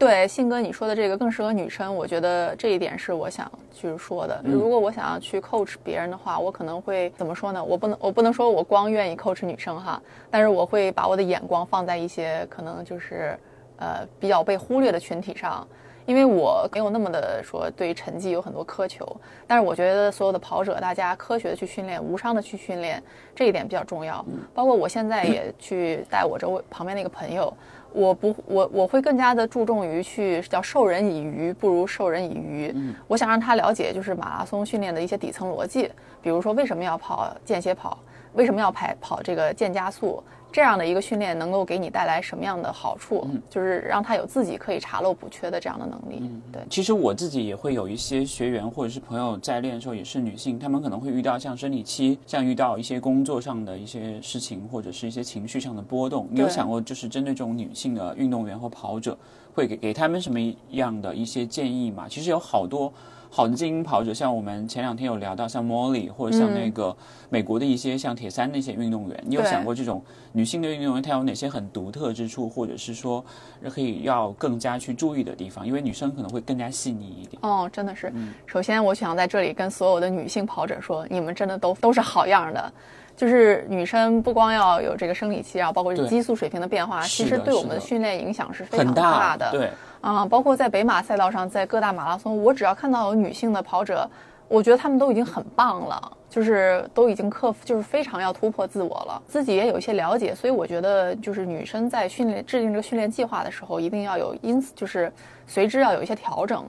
对，信哥你说的这个更适合女生，我觉得这一点是我想去说的。如果我想要去 coach 别人的话，我可能会怎么说呢？我不能，我不能说我光愿意 coach 女生哈，但是我会把我的眼光放在一些可能就是呃比较被忽略的群体上。因为我没有那么的说对成绩有很多苛求，但是我觉得所有的跑者，大家科学的去训练，无伤的去训练，这一点比较重要。包括我现在也去带我周围旁边那个朋友，我不我我会更加的注重于去叫授人以鱼不如授人以渔。我想让他了解就是马拉松训练的一些底层逻辑，比如说为什么要跑间歇跑。为什么要跑跑这个渐加速？这样的一个训练能够给你带来什么样的好处？就是让他有自己可以查漏补缺的这样的能力。嗯对，其实我自己也会有一些学员或者是朋友在练的时候也是女性，她们可能会遇到像生理期，像遇到一些工作上的一些事情，或者是一些情绪上的波动。你有想过，就是针对这种女性的运动员或跑者，会给给他们什么样的一些建议吗？其实有好多。好的精英跑者，像我们前两天有聊到，像 Molly 或者像那个美国的一些像铁三那些运动员，你有想过这种女性的运动员她有哪些很独特之处，或者是说可以要更加去注意的地方？因为女生可能会更加细腻一点。哦，真的是。首先，我想在这里跟所有的女性跑者说，你们真的都都是好样的。就是女生不光要有这个生理期啊，包括激素水平的变化，其实对我们的训练影响是非常大的。对。啊，包括在北马赛道上，在各大马拉松，我只要看到有女性的跑者，我觉得她们都已经很棒了，就是都已经克服，就是非常要突破自我了。自己也有一些了解，所以我觉得就是女生在训练制定这个训练计划的时候，一定要有因此就是随之要有一些调整，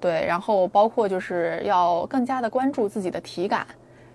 对，然后包括就是要更加的关注自己的体感，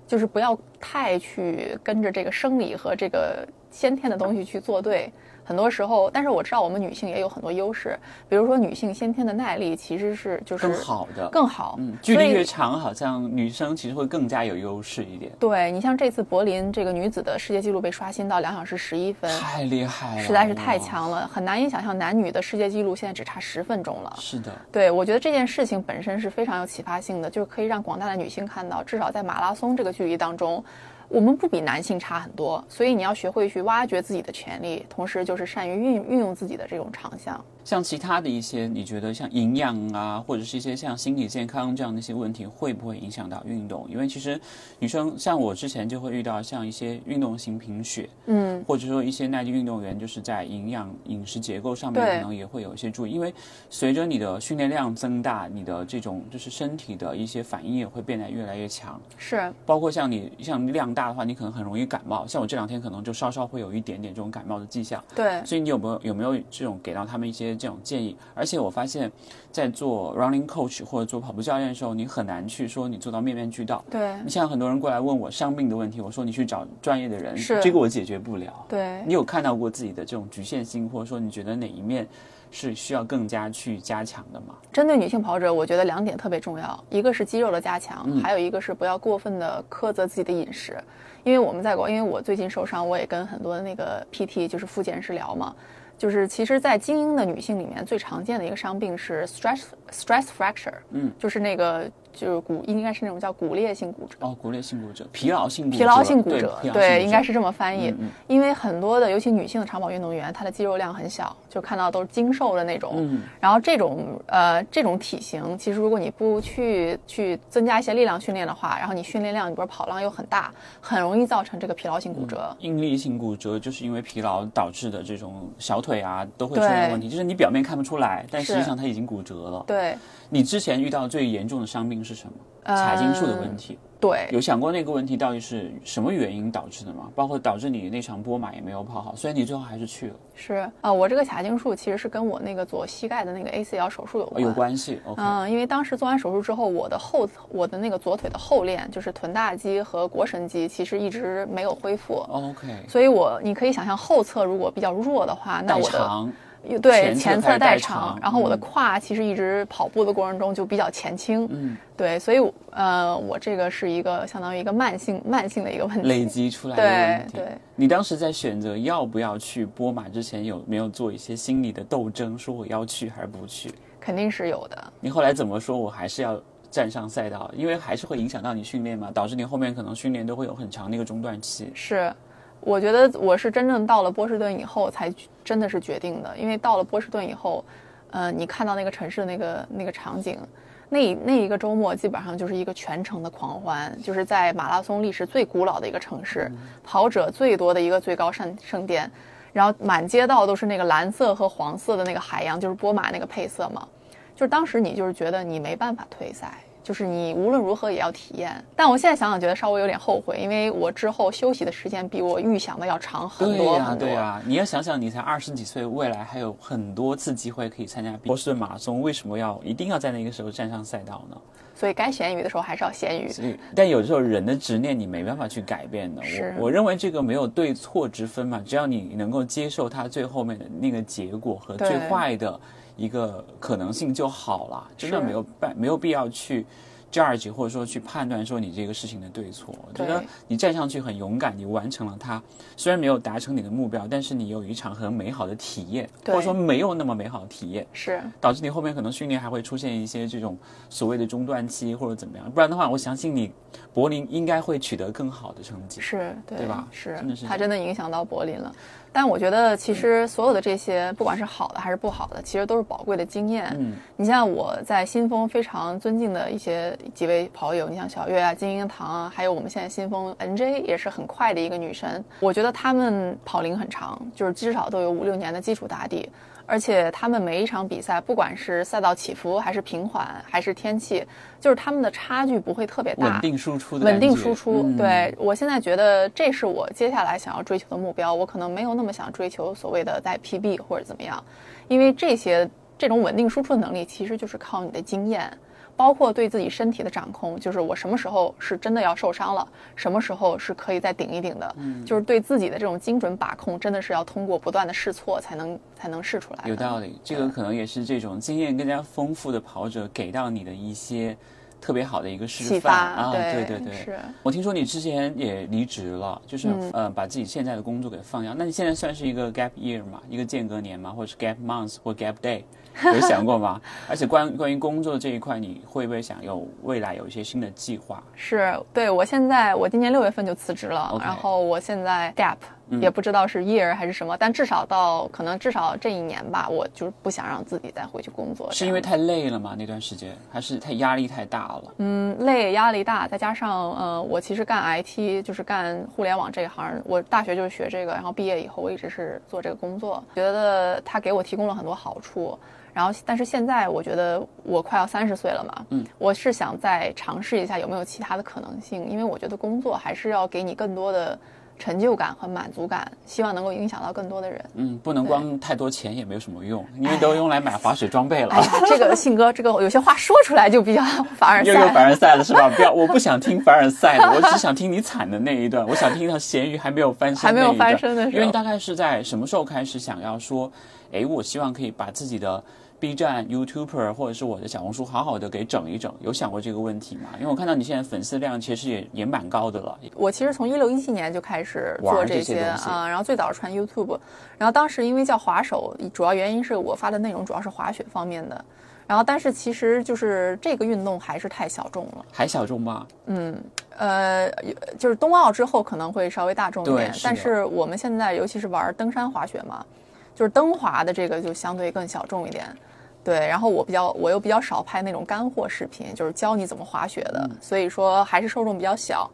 就是不要太去跟着这个生理和这个先天的东西去作对。很多时候，但是我知道我们女性也有很多优势，比如说女性先天的耐力其实是就是更好的，更好。嗯，距离越长，好像女生其实会更加有优势一点。对你像这次柏林这个女子的世界纪录被刷新到两小时十一分，太厉害了，实在是太强了，很难以想象男女的世界纪录现在只差十分钟了。是的，对我觉得这件事情本身是非常有启发性的，就是可以让广大的女性看到，至少在马拉松这个距离当中。我们不比男性差很多，所以你要学会去挖掘自己的潜力，同时就是善于运运用自己的这种长项。像其他的一些，你觉得像营养啊，或者是一些像心理健康这样的一些问题，会不会影响到运动？因为其实女生像我之前就会遇到像一些运动型贫血，嗯，或者说一些耐力运动员，就是在营养饮食结构上面可能也会有一些注意。因为随着你的训练量增大，你的这种就是身体的一些反应也会变得越来越强。是，包括像你像量大的话，你可能很容易感冒。像我这两天可能就稍稍会有一点点这种感冒的迹象。对，所以你有没有有没有这种给到他们一些？这种建议，而且我发现，在做 running coach 或者做跑步教练的时候，你很难去说你做到面面俱到。对你像很多人过来问我伤病的问题，我说你去找专业的人，是这个我解决不了。对你有看到过自己的这种局限性，或者说你觉得哪一面是需要更加去加强的吗？针对女性跑者，我觉得两点特别重要，一个是肌肉的加强，还有一个是不要过分的苛责自己的饮食，因为我们在国，因为我最近受伤，我也跟很多的那个 PT 就是复健师聊嘛。就是其实，在精英的女性里面，最常见的一个伤病是 stress stress fracture，嗯，就是那个。就是骨应该是那种叫骨裂性骨折哦，骨裂性骨折，疲劳性疲劳性骨折，对，应该是这么翻译。因为很多的，尤其女性的长跑运动员，她的肌肉量很小，就看到都是精瘦的那种。嗯，然后这种呃这种体型，其实如果你不去去增加一些力量训练的话，然后你训练量，你不是跑量又很大，很容易造成这个疲劳性骨折。应力性骨折就是因为疲劳导致的这种小腿啊都会出现问题，就是你表面看不出来，但实际上它已经骨折了。对。你之前遇到最严重的伤病是什么？财经术的问题。对，有想过那个问题到底是什么原因导致的吗？包括导致你那场波马也没有跑好，虽然你最后还是去了。是啊，我这个钾金术其实是跟我那个左膝盖的那个 ACL 手术有关。有关系。嗯，因为当时做完手术之后，我的后我的那个左腿的后链，就是臀大肌和腘绳肌，其实一直没有恢复。OK。所以我你可以想象后侧如果比较弱的话，那我的。对前侧代偿，然后我的胯其实一直跑步的过程中就比较前倾，嗯，对，所以呃，我这个是一个相当于一个慢性慢性的一个问题累积出来的问题。对，你当时在选择要不要去波马之前，有没有做一些心理的斗争，说我要去还是不去？肯定是有的。你后来怎么说？我还是要站上赛道，因为还是会影响到你训练嘛，导致你后面可能训练都会有很长的一个中断期。是。我觉得我是真正到了波士顿以后才真的是决定的，因为到了波士顿以后，呃，你看到那个城市的那个那个场景，那那一个周末基本上就是一个全城的狂欢，就是在马拉松历史最古老的一个城市，跑者最多的一个最高圣圣殿，然后满街道都是那个蓝色和黄色的那个海洋，就是波马那个配色嘛，就是当时你就是觉得你没办法退赛。就是你无论如何也要体验。但我现在想想，觉得稍微有点后悔，因为我之后休息的时间比我预想的要长很多很多。对呀、你要想想，你才二十几岁，未来还有很多次机会可以参加波士顿马拉松，为什么要一定要在那个时候站上赛道呢？所以该咸鱼的时候还是要咸鱼。但有时候人的执念你没办法去改变的。是我我认为这个没有对错之分嘛，只要你能够接受它最后面的那个结果和最坏的一个可能性就好了，真的没有办没有必要去 judge 或者说去判断说你这个事情的对错。我觉得你站上去很勇敢，你完成了它，虽然没有达成你的目标，但是你有一场很美好的体验，或者说没有那么美好的体验。是导致你后面可能训练还会出现一些这种所谓的中断期或者怎么样，不然的话，我相信你柏林应该会取得更好的成绩。是，对对吧是真的是，这它真的影响到柏林了。但我觉得，其实所有的这些，不管是好的还是不好的，其实都是宝贵的经验。嗯，你像我在新风非常尊敬的一些几位跑友，你像小月啊、金英堂啊，还有我们现在新风 NJ 也是很快的一个女神。我觉得她们跑龄很长，就是至少都有五六年的基础打底，而且他们每一场比赛，不管是赛道起伏还是平缓还是天气，就是他们的差距不会特别大，稳定输出的稳定输出。嗯对我现在觉得这是我接下来想要追求的目标。我可能没有那么想追求所谓的带 PB 或者怎么样，因为这些这种稳定输出的能力其实就是靠你的经验。包括对自己身体的掌控，就是我什么时候是真的要受伤了，什么时候是可以再顶一顶的，嗯就是对自己的这种精准把控，真的是要通过不断的试错才能才能试出来。有道理，这个可能也是这种经验更加丰富的跑者给到你的一些特别好的一个示范，啊！对对对，是。我听说你之前也离职了，就是、嗯呃把自己现在的工作给放掉。那你现在算是一个 gap year 嘛，一个间隔年嘛，或者是 gap month 或 gap day，有想过吗？而且关关于工作这一块，你会不会想有未来有一些新的计划？是对我现在，我今年六月份就辞职了然后我现在 gap、也不知道是 year 还是什么，但至少到可能至少这一年吧，我就是不想让自己再回去工作，是因为太累了吗？那段时间还是太压力太大了？嗯累压力大，再加上呃我其实干 IT 就是干互联网这一行，我大学就是学这个，然后毕业以后我一直是做这个工作，觉得它给我提供了很多好处。然后，但是现在我觉得我快要三十岁了嘛，嗯，我是想再尝试一下有没有其他的可能性，因为我觉得工作还是要给你更多的成就感和满足感，希望能够影响到更多的人。嗯，不能光太多钱也没有什么用，因为都用来买滑雪装备了。哎呀，这个信哥，这个有些话说出来就比较凡尔赛。又有凡尔赛了是吧？不要，我不想听凡尔赛的，我只想听你惨的那一段。我想听到咸鱼还没有翻身，还没有翻身的时候因为你大概是在什么时候开始想要说，哎，我希望可以把自己的 B 站、YouTuber 或者是我的小红书好好的给整一整，有想过这个问题吗？因为我看到你现在粉丝量其实也也蛮高的了。我其实从一六一七年就开始做这些啊、然后最早是传 YouTube，然后当时因为叫滑手，主要原因是我发的内容主要是滑雪方面的，然后但是其实就是这个运动还是太小众了，还小众吗？嗯呃，就是冬奥之后可能会稍微大众一点，但是我们现在尤其是玩登山滑雪嘛，就是登华的这个就相对更小众一点。对，然后我比较我又比较少拍那种干货视频，就是教你怎么滑雪的，所以说还是受众比较小。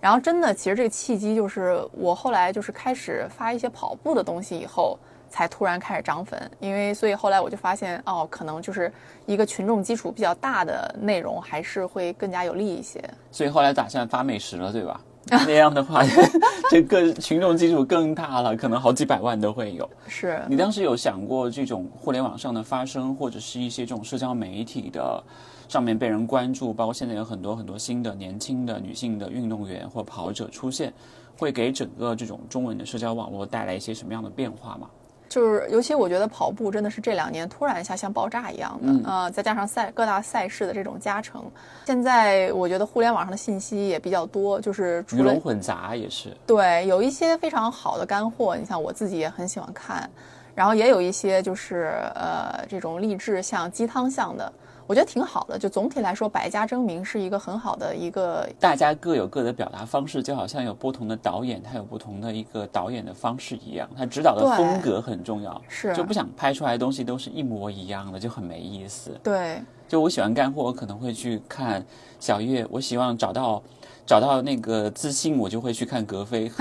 然后真的，其实这个契机就是我后来就是开始发一些跑步的东西以后，才突然开始涨粉。因为所以后来我就发现，哦，可能就是一个群众基础比较大的内容，还是会更加有利一些。所以后来打算发美食了，对吧？那样的话，这个群众基础更大了，可能好几百万都会有。是，你当时有想过这种互联网上的发生，或者是一些这种社交媒体的上面被人关注，包括现在有很多很多新的年轻的女性的运动员或跑者出现，会给整个这种中文的社交网络带来一些什么样的变化吗？就是尤其我觉得跑步真的是这两年突然一下像爆炸一样的，嗯。呃，再加上赛各大赛事的这种加成，现在我觉得互联网上的信息也比较多，就是鱼龙混杂也是。对有一些非常好的干货，你像我自己也很喜欢看，然后也有一些就是呃这种励志像鸡汤向的，我觉得挺好的。就总体来说，百家争鸣是一个很好的一个大家各有各的表达方式，就好像有不同的导演，他有不同的一个导演的方式一样，他指导的风格很重要，是就不想拍出来的东西都是一模一样的，就很没意思。对就我喜欢干货，我可能会去看小月，我希望找到找到那个自信，我就会去看格飞，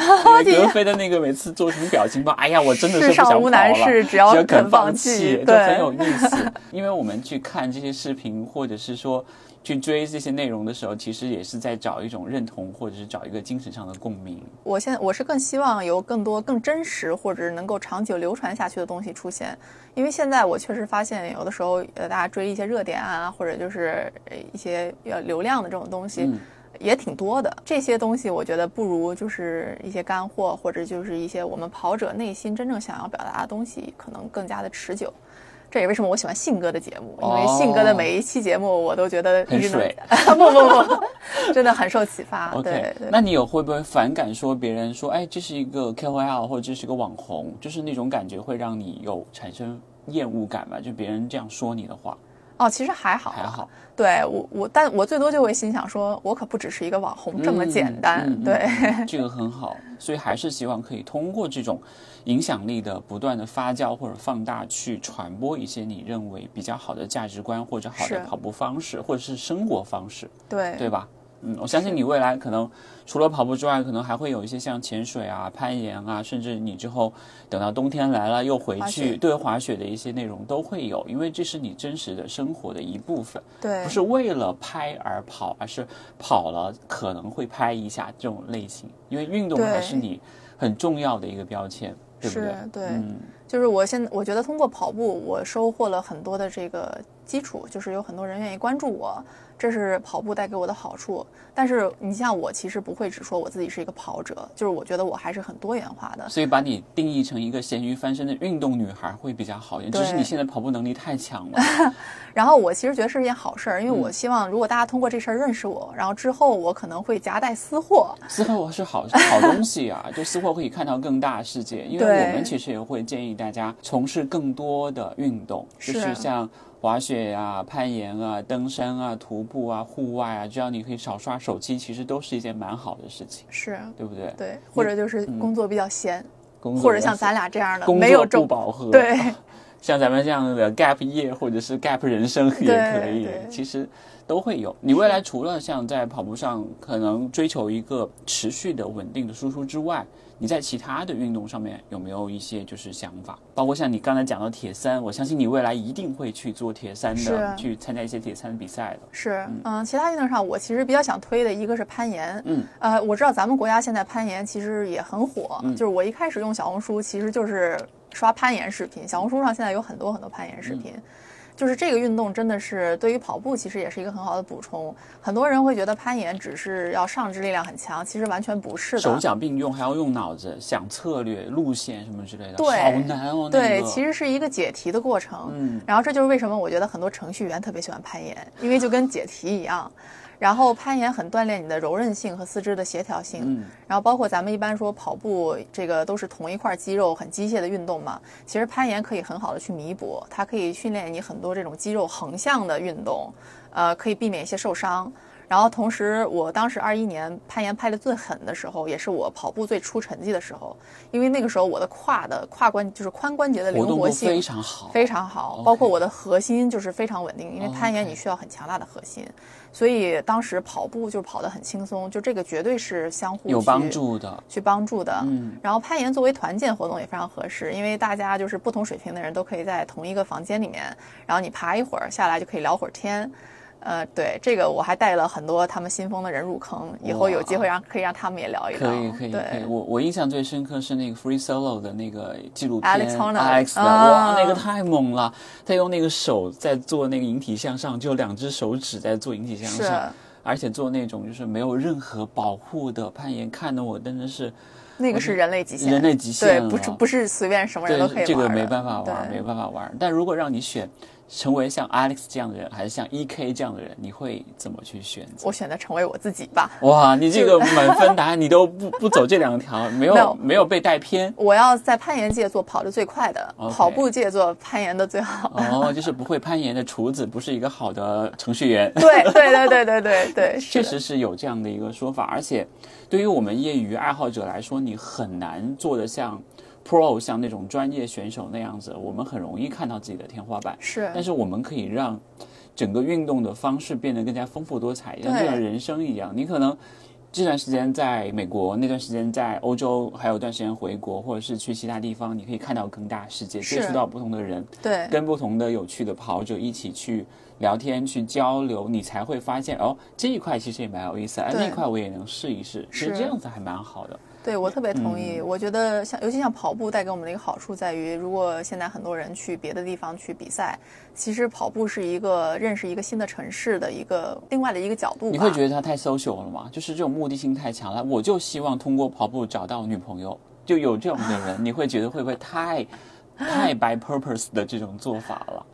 因为格飞的那个每次做什么表情包，哎呀，我真的是不想跑了，难事只要肯肯放弃，弃就对。很有意思。因为我们去看这些视频，或者是说去追这些内容的时候，其实也是在找一种认同，或者是找一个精神上的共鸣。我现在我是更希望有更多更真实或者能够长久流传下去的东西出现，因为现在我确实发现有的时候呃大家追一些热点啊，或者就是一些要流量的这种东西。嗯也挺多的，这些东西我觉得不如就是一些干货，或者就是一些我们跑者内心真正想要表达的东西，可能更加的持久。这也为什么我喜欢信哥的节目，因为信哥的每一期节目我都觉得一直能 不不不，真的很受启发。OK，那你有会不会反感说别人说，哎，这是一个 KOL 或者这是个网红，就是那种感觉会让你有产生厌恶感吧？就别人这样说你的话。哦，其实还好，还好。对我，我，但我最多就会心想说，我可不只是一个网红这么简单。对，这个很好，所以还是希望可以通过这种影响力的不断的发酵或者放大，去传播一些你认为比较好的价值观或者好的跑步方式或者是生活方式。对，对吧？嗯，我相信你未来可能除了跑步之外，可能还会有一些像潜水啊、攀岩啊，甚至你之后等到冬天来了又回去对滑雪的一些内容都会有，因为这是你真实的生活的一部分。对，不是为了拍而跑，而是跑了可能会拍一下这种类型，因为运动还是你很重要的一个标签，对不对？对，嗯，就是我现在我觉得通过跑步，我收获了很多的这个基础，就是有很多人愿意关注我。这是跑步带给我的好处，但是你像我，其实不会只说我自己是一个跑者，就是我觉得我还是很多元化的。所以把你定义成一个咸鱼翻身的运动女孩会比较好一点。只是你现在跑步能力太强了。然后我其实觉得是一件好事儿，因为我希望如果大家通过这事儿认识我，然后之后我可能会夹带私货。私货是好好东西啊，就私货可以看到更大世界。因为我们其实也会建议大家从事更多的运动，就是像。滑雪呀、攀岩啊、登山啊、徒步啊、户外啊，只要你可以少刷手机，其实都是一件蛮好的事情，是。对不对？对，或者就是工作比较闲，工或者像咱俩这样的工作不饱和，对，像咱们这样的 gap 夜或者是 gap 人生也可以，其实都会有。你未来除了像在跑步上可能追求一个持续的稳定的输出之外，你在其他的运动上面有没有一些就是想法？包括像你刚才讲到铁三，我相信你未来一定会去做铁三的，去参加一些铁三的比赛的。是，嗯，其他运动上我其实比较想推的一个是攀岩。嗯，呃，我知道咱们国家现在攀岩其实也很火，就是我一开始用小红书其实就是刷攀岩视频，小红书上现在有很多很多攀岩视频。就是这个运动真的是对于跑步其实也是一个很好的补充。很多人会觉得攀岩只是要上肢力量很强，其实完全不是的。手脚并用，还要用脑子想策略、路线什么之类的，对，好难哦。对，其实是一个解题的过程。嗯，然后这就是为什么我觉得很多程序员特别喜欢攀岩，因为就跟解题一样。然后攀岩很锻炼你的柔韧性和四肢的协调性，嗯，然后包括咱们一般说跑步，这个都是同一块肌肉很机械的运动嘛。其实攀岩可以很好的去弥补，它可以训练你很多这种肌肉横向的运动，呃，可以避免一些受伤。然后同时，我当时二一年攀岩拍的最狠的时候，也是我跑步最出成绩的时候，因为那个时候我的胯的胯关就是髋关节的灵活性非常好，非常好，包括我的核心就是非常稳定，因为攀岩你需要很强大的核心。所以当时跑步就跑得很轻松，就这个绝对是相互有帮助的，去帮助的。嗯，然后攀岩作为团建活动也非常合适，因为大家就是不同水平的人都可以在同一个房间里面，然后你爬一会儿下来就可以聊会儿天。呃，对这个我还带了很多他们新风的人入坑，以后有机会让可以让他们也聊一聊。可以可以可以，我我印象最深刻是那个 Free Solo 的那个纪录片，Alex 的，哇，那个太猛了！他用那个手在做那个引体向上，就两只手指在做引体向上，而且做那种就是没有任何保护的攀岩，看得我真的是。那个是人类极限，人类极限对，不是不是随便什么人都可以玩这个没办法玩，没办法玩。但如果让你选。成为像 Alex 这样的人，还是像 EK 这样的人，你会怎么去选择？我选择成为我自己吧。哇，你这个满分答案，你都不不走这两条，没有没有被带偏。我要在攀岩界做跑得最快的，跑步界做攀岩的最好。哦，就是不会攀岩的厨子不是一个好的程序员。对对对对对对对，确实是有这样的一个说法。而且，对于我们业余爱好者来说，你很难做得像。Pro 像那种专业选手那样子，我们很容易看到自己的天花板。是，但是我们可以让整个运动的方式变得更加丰富多彩，像这样人生一样。你可能这段时间在美国，那段时间在欧洲，还有段时间回国，或者是去其他地方，你可以看到更大世界，接触到不同的人，对，跟不同的有趣的跑者一起去聊天、去交流，你才会发现哦，这一块其实也蛮有意思，哎，那块我也能试一试，其实这样子还蛮好的。对，我特别同意。我觉得像，尤其像跑步带给我们的一个好处在于，如果现在很多人去别的地方去比赛，其实跑步是一个认识一个新的城市的一个另外的一个角度。你会觉得它太 social 了吗？就是这种目的性太强了。我就希望通过跑步找到女朋友，就有这种的人，你会觉得会不会太太 by purpose 的这种做法了？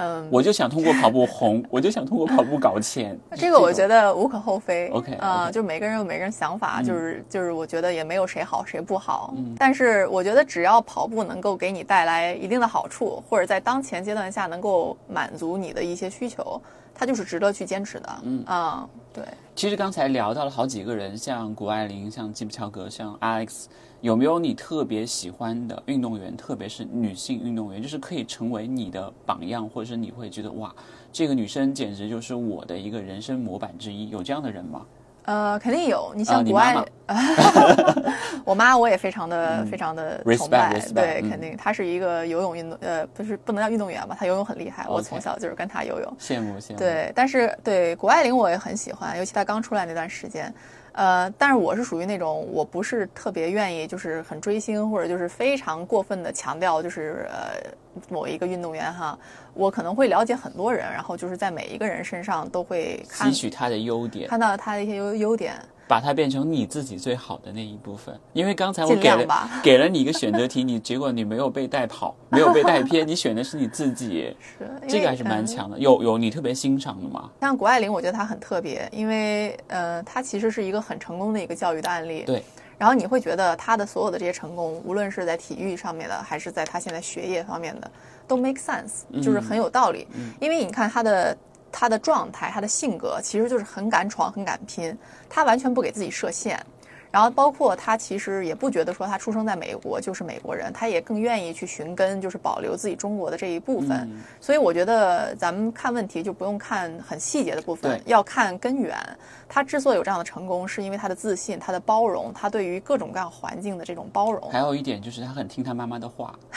嗯，我就想通过跑步红，我就想通过跑步搞钱。这个我觉得无可厚非。OK，啊，就每个人有每个人想法，就是就是，我觉得也没有谁好谁不好。嗯但是我觉得只要跑步能够给你带来一定的好处，或者在当前阶段下能够满足你的一些需求，它就是值得去坚持的。嗯啊，对。其实刚才聊到了好几个人，像谷爱凌，像基普乔格，像 Alex。有没有你特别喜欢的运动员，特别是女性运动员，就是可以成为你的榜样，或者是你会觉得哇，这个女生简直就是我的一个人生模板之一，有这样的人吗？呃，肯定有。你像谷爱，我妈我也非常的非常的崇拜，对，肯定她是一个游泳运动，呃，不是不能叫运动员吧，她游泳很厉害，我从小就是跟她游泳，羡慕羡慕。对，但是对谷爱凌我也很喜欢，尤其她刚出来那段时间。呃，但是我是属于那种，我不是特别愿意，就是很追星，或者就是非常过分的强调，就是呃某一个运动员哈，我可能会了解很多人，然后就是在每一个人身上都会吸取他的优点，看到他的一些优优点。把它变成你自己最好的那一部分，因为刚才我给了 给了你一个选择题，你结果你没有被带跑，没有被带偏，你选的是你自己，是这个还是蛮强的。有有你特别欣赏的吗？像谷爱凌，我觉得她很特别，因为呃，她其实是一个很成功的一个教育的案例。对，然后你会觉得他的所有的这些成功，无论是在体育上面的，还是在他现在学业方面的，都 make sense，就是很有道理。因为你看他的。他的状态，他的性格，其实就是很敢闯，很敢拼。他完全不给自己设限。然后包括他其实也不觉得说他出生在美国就是美国人，他也更愿意去寻根，就是保留自己中国的这一部分。所以我觉得咱们看问题就不用看很细节的部分，要看根源。他之所以有这样的成功，是因为他的自信、他的包容、他对于各种各样环境的这种包容。还有一点就是他很听他妈妈的话，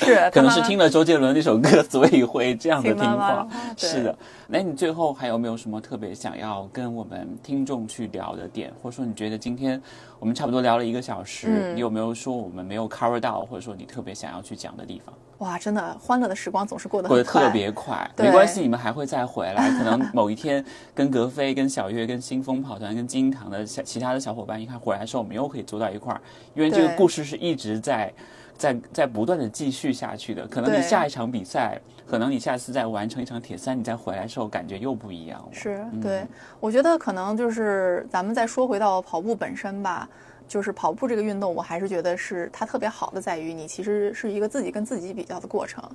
是 可能是听了周杰伦那首歌，所以会这样的听话。是的，那你最后还有没有什么特别想要跟我们听众去聊的点，或者说你觉得今今天我们差不多聊了一个小时，你有没有说我们没有 cover 到，或者说你特别想要去讲的地方？哇，真的欢乐的时光总是过得过得特别快，没关系，你们还会再回来。可能某一天跟格飞、跟小月、跟新风跑团、跟金堂的小其他的小伙伴一看回来的时候，我们又可以坐到一块儿，因为这个故事是一直在。在在不断的继续下去的，可能你下一场比赛，可能你下次再完成一场铁三，你再回来的时候感觉又不一样了。是对，我觉得可能就是咱们再说回到跑步本身吧，就是跑步这个运动，我还是觉得是它特别好的在于你其实是一个自己跟自己比较的过程，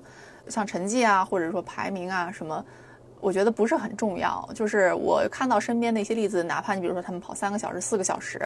像成绩啊，或者说排名啊什么。我觉得不是很重要，就是我看到身边的一些例子，哪怕你比如说他们跑三个小时、四个小时，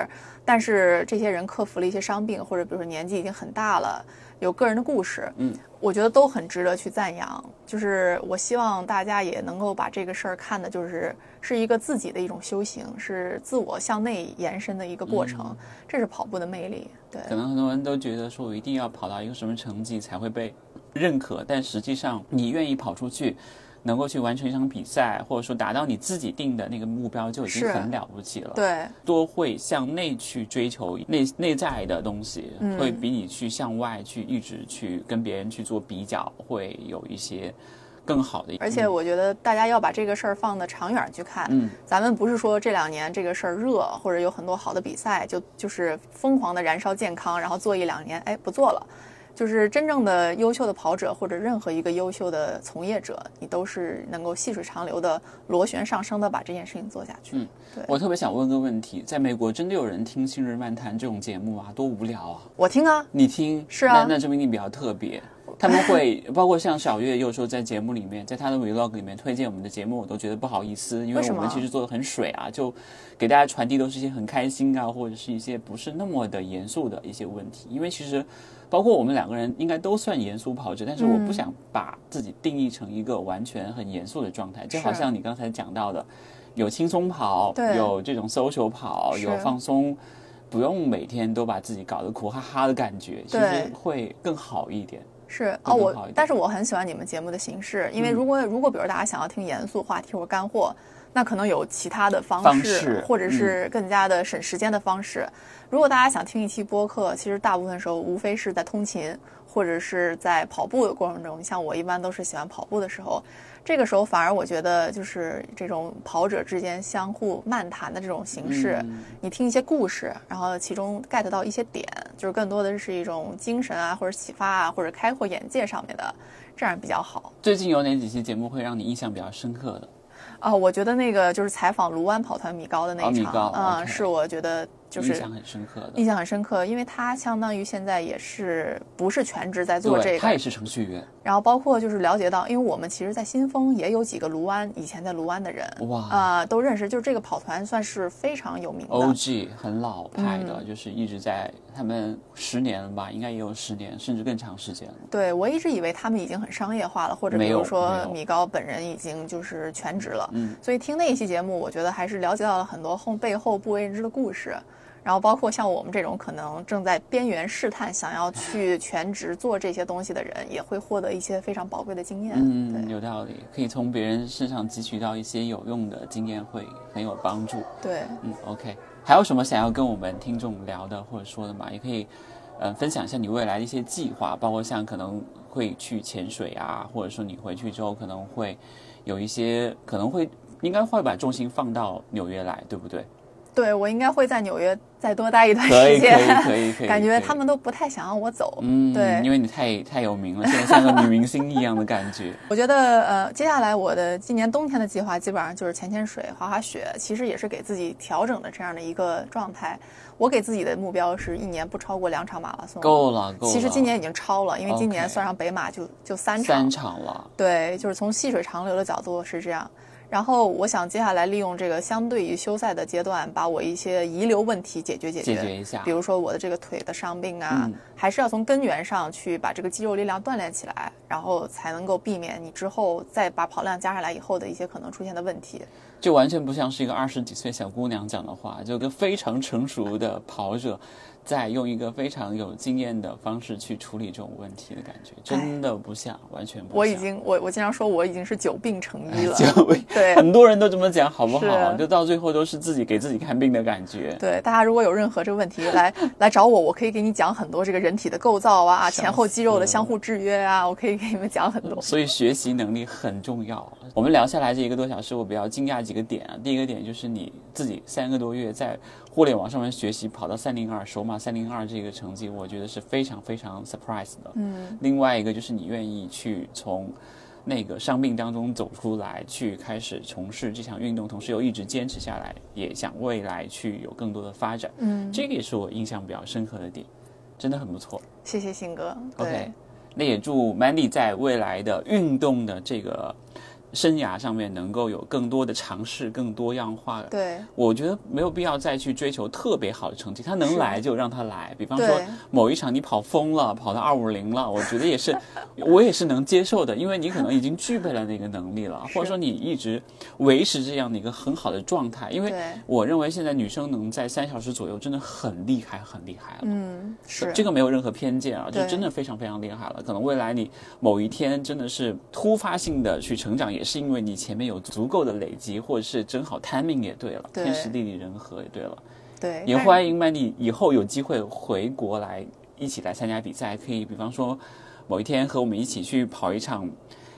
但是这些人克服了一些伤病，或者比如说年纪已经很大了，有个人的故事，嗯，我觉得都很值得去赞扬。就是我希望大家也能够把这个事儿看的，就是是一个自己的一种修行，是自我向内延伸的一个过程，这是跑步的魅力。对，可能很多人都觉得说我一定要跑到一个什么成绩才会被认可，但实际上你愿意跑出去。能够去完成一场比赛，或者说达到你自己定的那个目标，就已经很了不起了。对，多会向内去追求内内在的东西，会比你去向外去一直去跟别人去做比较，会有一些更好的。而且我觉得大家要把这个事儿放的长远去看。嗯，咱们不是说这两年这个事儿热，或者有很多好的比赛，就就是疯狂的燃烧健康，然后做一两年，哎，不做了。就是真正的优秀的跑者，或者任何一个优秀的从业者，你都是能够细水长流的螺旋上升的把这件事情做下去。嗯，对。我特别想问个问题，在美国真的有人听《新日漫谈》这种节目啊？多无聊啊！我听啊，你听是啊，那证明你比较特别。他们会 包括像小月，有时候在节目里面，在他的 vlog 里面推荐我们的节目，我都觉得不好意思，因为我们其实做的很水啊，就给大家传递都是一些很开心啊，或者是一些不是那么的严肃的一些问题，因为其实。包括我们两个人应该都算严肃跑者，但是我不想把自己定义成一个完全很严肃的状态，就好像你刚才讲到的。有轻松跑，有这种 social 跑，有放松，不用每天都把自己搞得苦哈哈的感觉，其实会更好一点。是哦，我但是我很喜欢你们节目的形式，因为嗯。如果、如果比如大家想要听严肃话题或者干货，那可能有其他的方式，方式或者是更加的省时间的方式。如果大家想听一期播客，其实大部分时候无非是在通勤或者是在跑步的过程中，像我一般都是喜欢跑步的时候。这个时候反而我觉得就是这种跑者之间相互漫谈的这种形式，嗯你听一些故事，然后其中 get 到一些点，就是更多的是一种精神啊，或者启发啊，或者开阔眼界上面的，这样比较好最近有哪几期节目会让你印象比较深刻的？啊、我觉得那个就是采访卢湾跑团米高的那一场，嗯是我觉得就是印象很深刻的。印象很深刻，因为他相当于现在也是不是全职在做，这个他也，是程序员。然后包括就是了解到，因为我们其实，在新丰也有几个卢湾以前在卢湾的人，哇啊、都认识，就是这个跑团算是非常有名的。OG 很老派的，嗯就是一直在他们十年了吧，应该也有十年，甚至更长时间了。对我一直以为他们已经很商业化了，或者比如说米高本人已经就是全职了。嗯，所以听那一期节目，我觉得还是了解到了很多后背后不为人知的故事。然后包括像我们这种可能正在边缘试探，想要去全职做这些东西的人，也会获得一些非常宝贵的经验。嗯，有道理，可以从别人身上汲取到一些有用的经验，会很有帮助。对，嗯，OK，还有什么想要跟我们听众聊的或者说的吗？也可以，呃，分享一下你未来的一些计划，包括像可能会去潜水啊，或者说你回去之后可能会有一些，可能会应该会把重心放到纽约来，对不对？对我应该会在纽约再多待一段时间。可以，可以。感觉他们都不太想让我走。嗯，对因为你太太有名了，现在像个女明星一样的感觉。我觉得呃，接下来我的今年冬天的计划基本上就是潜潜水、滑滑雪，其实也是给自己调整的这样的一个状态。我给自己的目标是一年不超过两场马拉松。够了，够了。其实今年已经超了，因为今年算上北马就就三场。三场了，对，就是从细水长流的角度是这样。然后我想接下来利用这个相对于休赛的阶段，把我一些遗留问题解决解决。解决一下比如说我的这个腿的伤病啊，嗯还是要从根源上去把这个肌肉力量锻炼起来，然后才能够避免你之后再把跑量加上来以后的一些可能出现的问题。就完全不像是一个二十几岁小姑娘讲的话，就跟非常成熟的跑者，在用一个非常有经验的方式去处理这种问题的感觉，真的不像，完全不像。我已经我我经常说我已经是久病成医了。就 对很多人都这么讲，好不好？就到最后都是自己给自己看病的感觉。对，大家如果有任何这个问题，来 来找我，我可以给你讲很多这个人体的构造啊，前后肌肉的相互制约啊，我可以给你们讲很多。所以学习能力很重要。我们聊下来这一个多小时，我比较惊讶几个点啊。第一个点就是你自己三个多月在互联网上面学习，跑到三零二首马三零二这个成绩，我觉得是非常非常 surprise 的。嗯，另外一个就是你愿意去从那个伤病当中走出来，去开始从事这项运动，同时又一直坚持下来，也想未来去有更多的发展。嗯，这个也是我印象比较深刻的点，真的很不错。谢谢信哥。OK，那也祝 Mandy 在未来的运动的这个生涯上面能够有更多的尝试，更多样化。对我觉得没有必要再去追求特别好的成绩，他能来就让他来。比方说某一场你跑疯了，跑到二五零了，我觉得也是，我也是能接受的，因为你可能已经具备了那个能力了，或者说你一直维持这样的一个很好的状态。因为我认为现在女生能在三小时左右真的很厉害，很厉害了。嗯，是这个没有任何偏见啊，就真的非常非常厉害了。可能未来你某一天真的是突发性的去成长，也是因为你前面有足够的累积，或者是正好 timing 也对了，对天时地利人和也对了。对，也欢迎曼妮以后有机会回国来一起来参加比赛，可以比方说某一天和我们一起去跑一场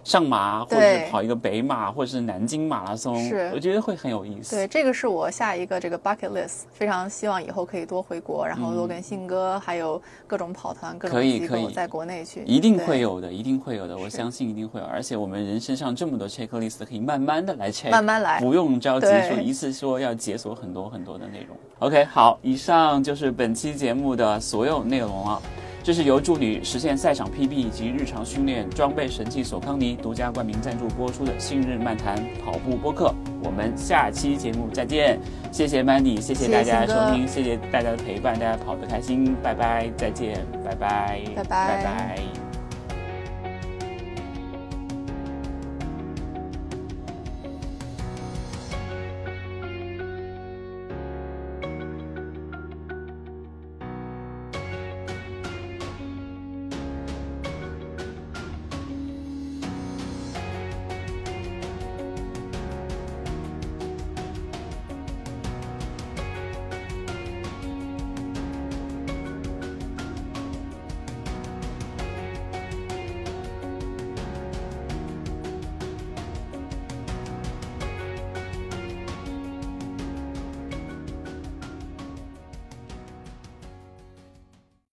上马，或者是跑一个北马，或者是南京马拉松，是我觉得会很有意思。对，这个是我下一个这个 bucket list，非常希望以后可以多回国，然后多跟信哥还有各种跑团、各种机可以可以构在国内去，一定会有的，一定会有的，我相信一定会有。而且我们人身上这么多 checklist，可以慢慢的来 check，慢慢来不用着急说一次说要解锁很多很多的内容。OK，好，以上就是本期节目的所有内容了。这是由助理实现赛场 PB 以及日常训练装备神器索康尼独家冠名赞助播出的《信日漫谈跑步播客》，我们下期节目再见。谢谢 Mandy，谢谢大家收听，谢谢大家的陪伴，大家跑得开心，拜拜，再见，拜拜，拜拜拜拜。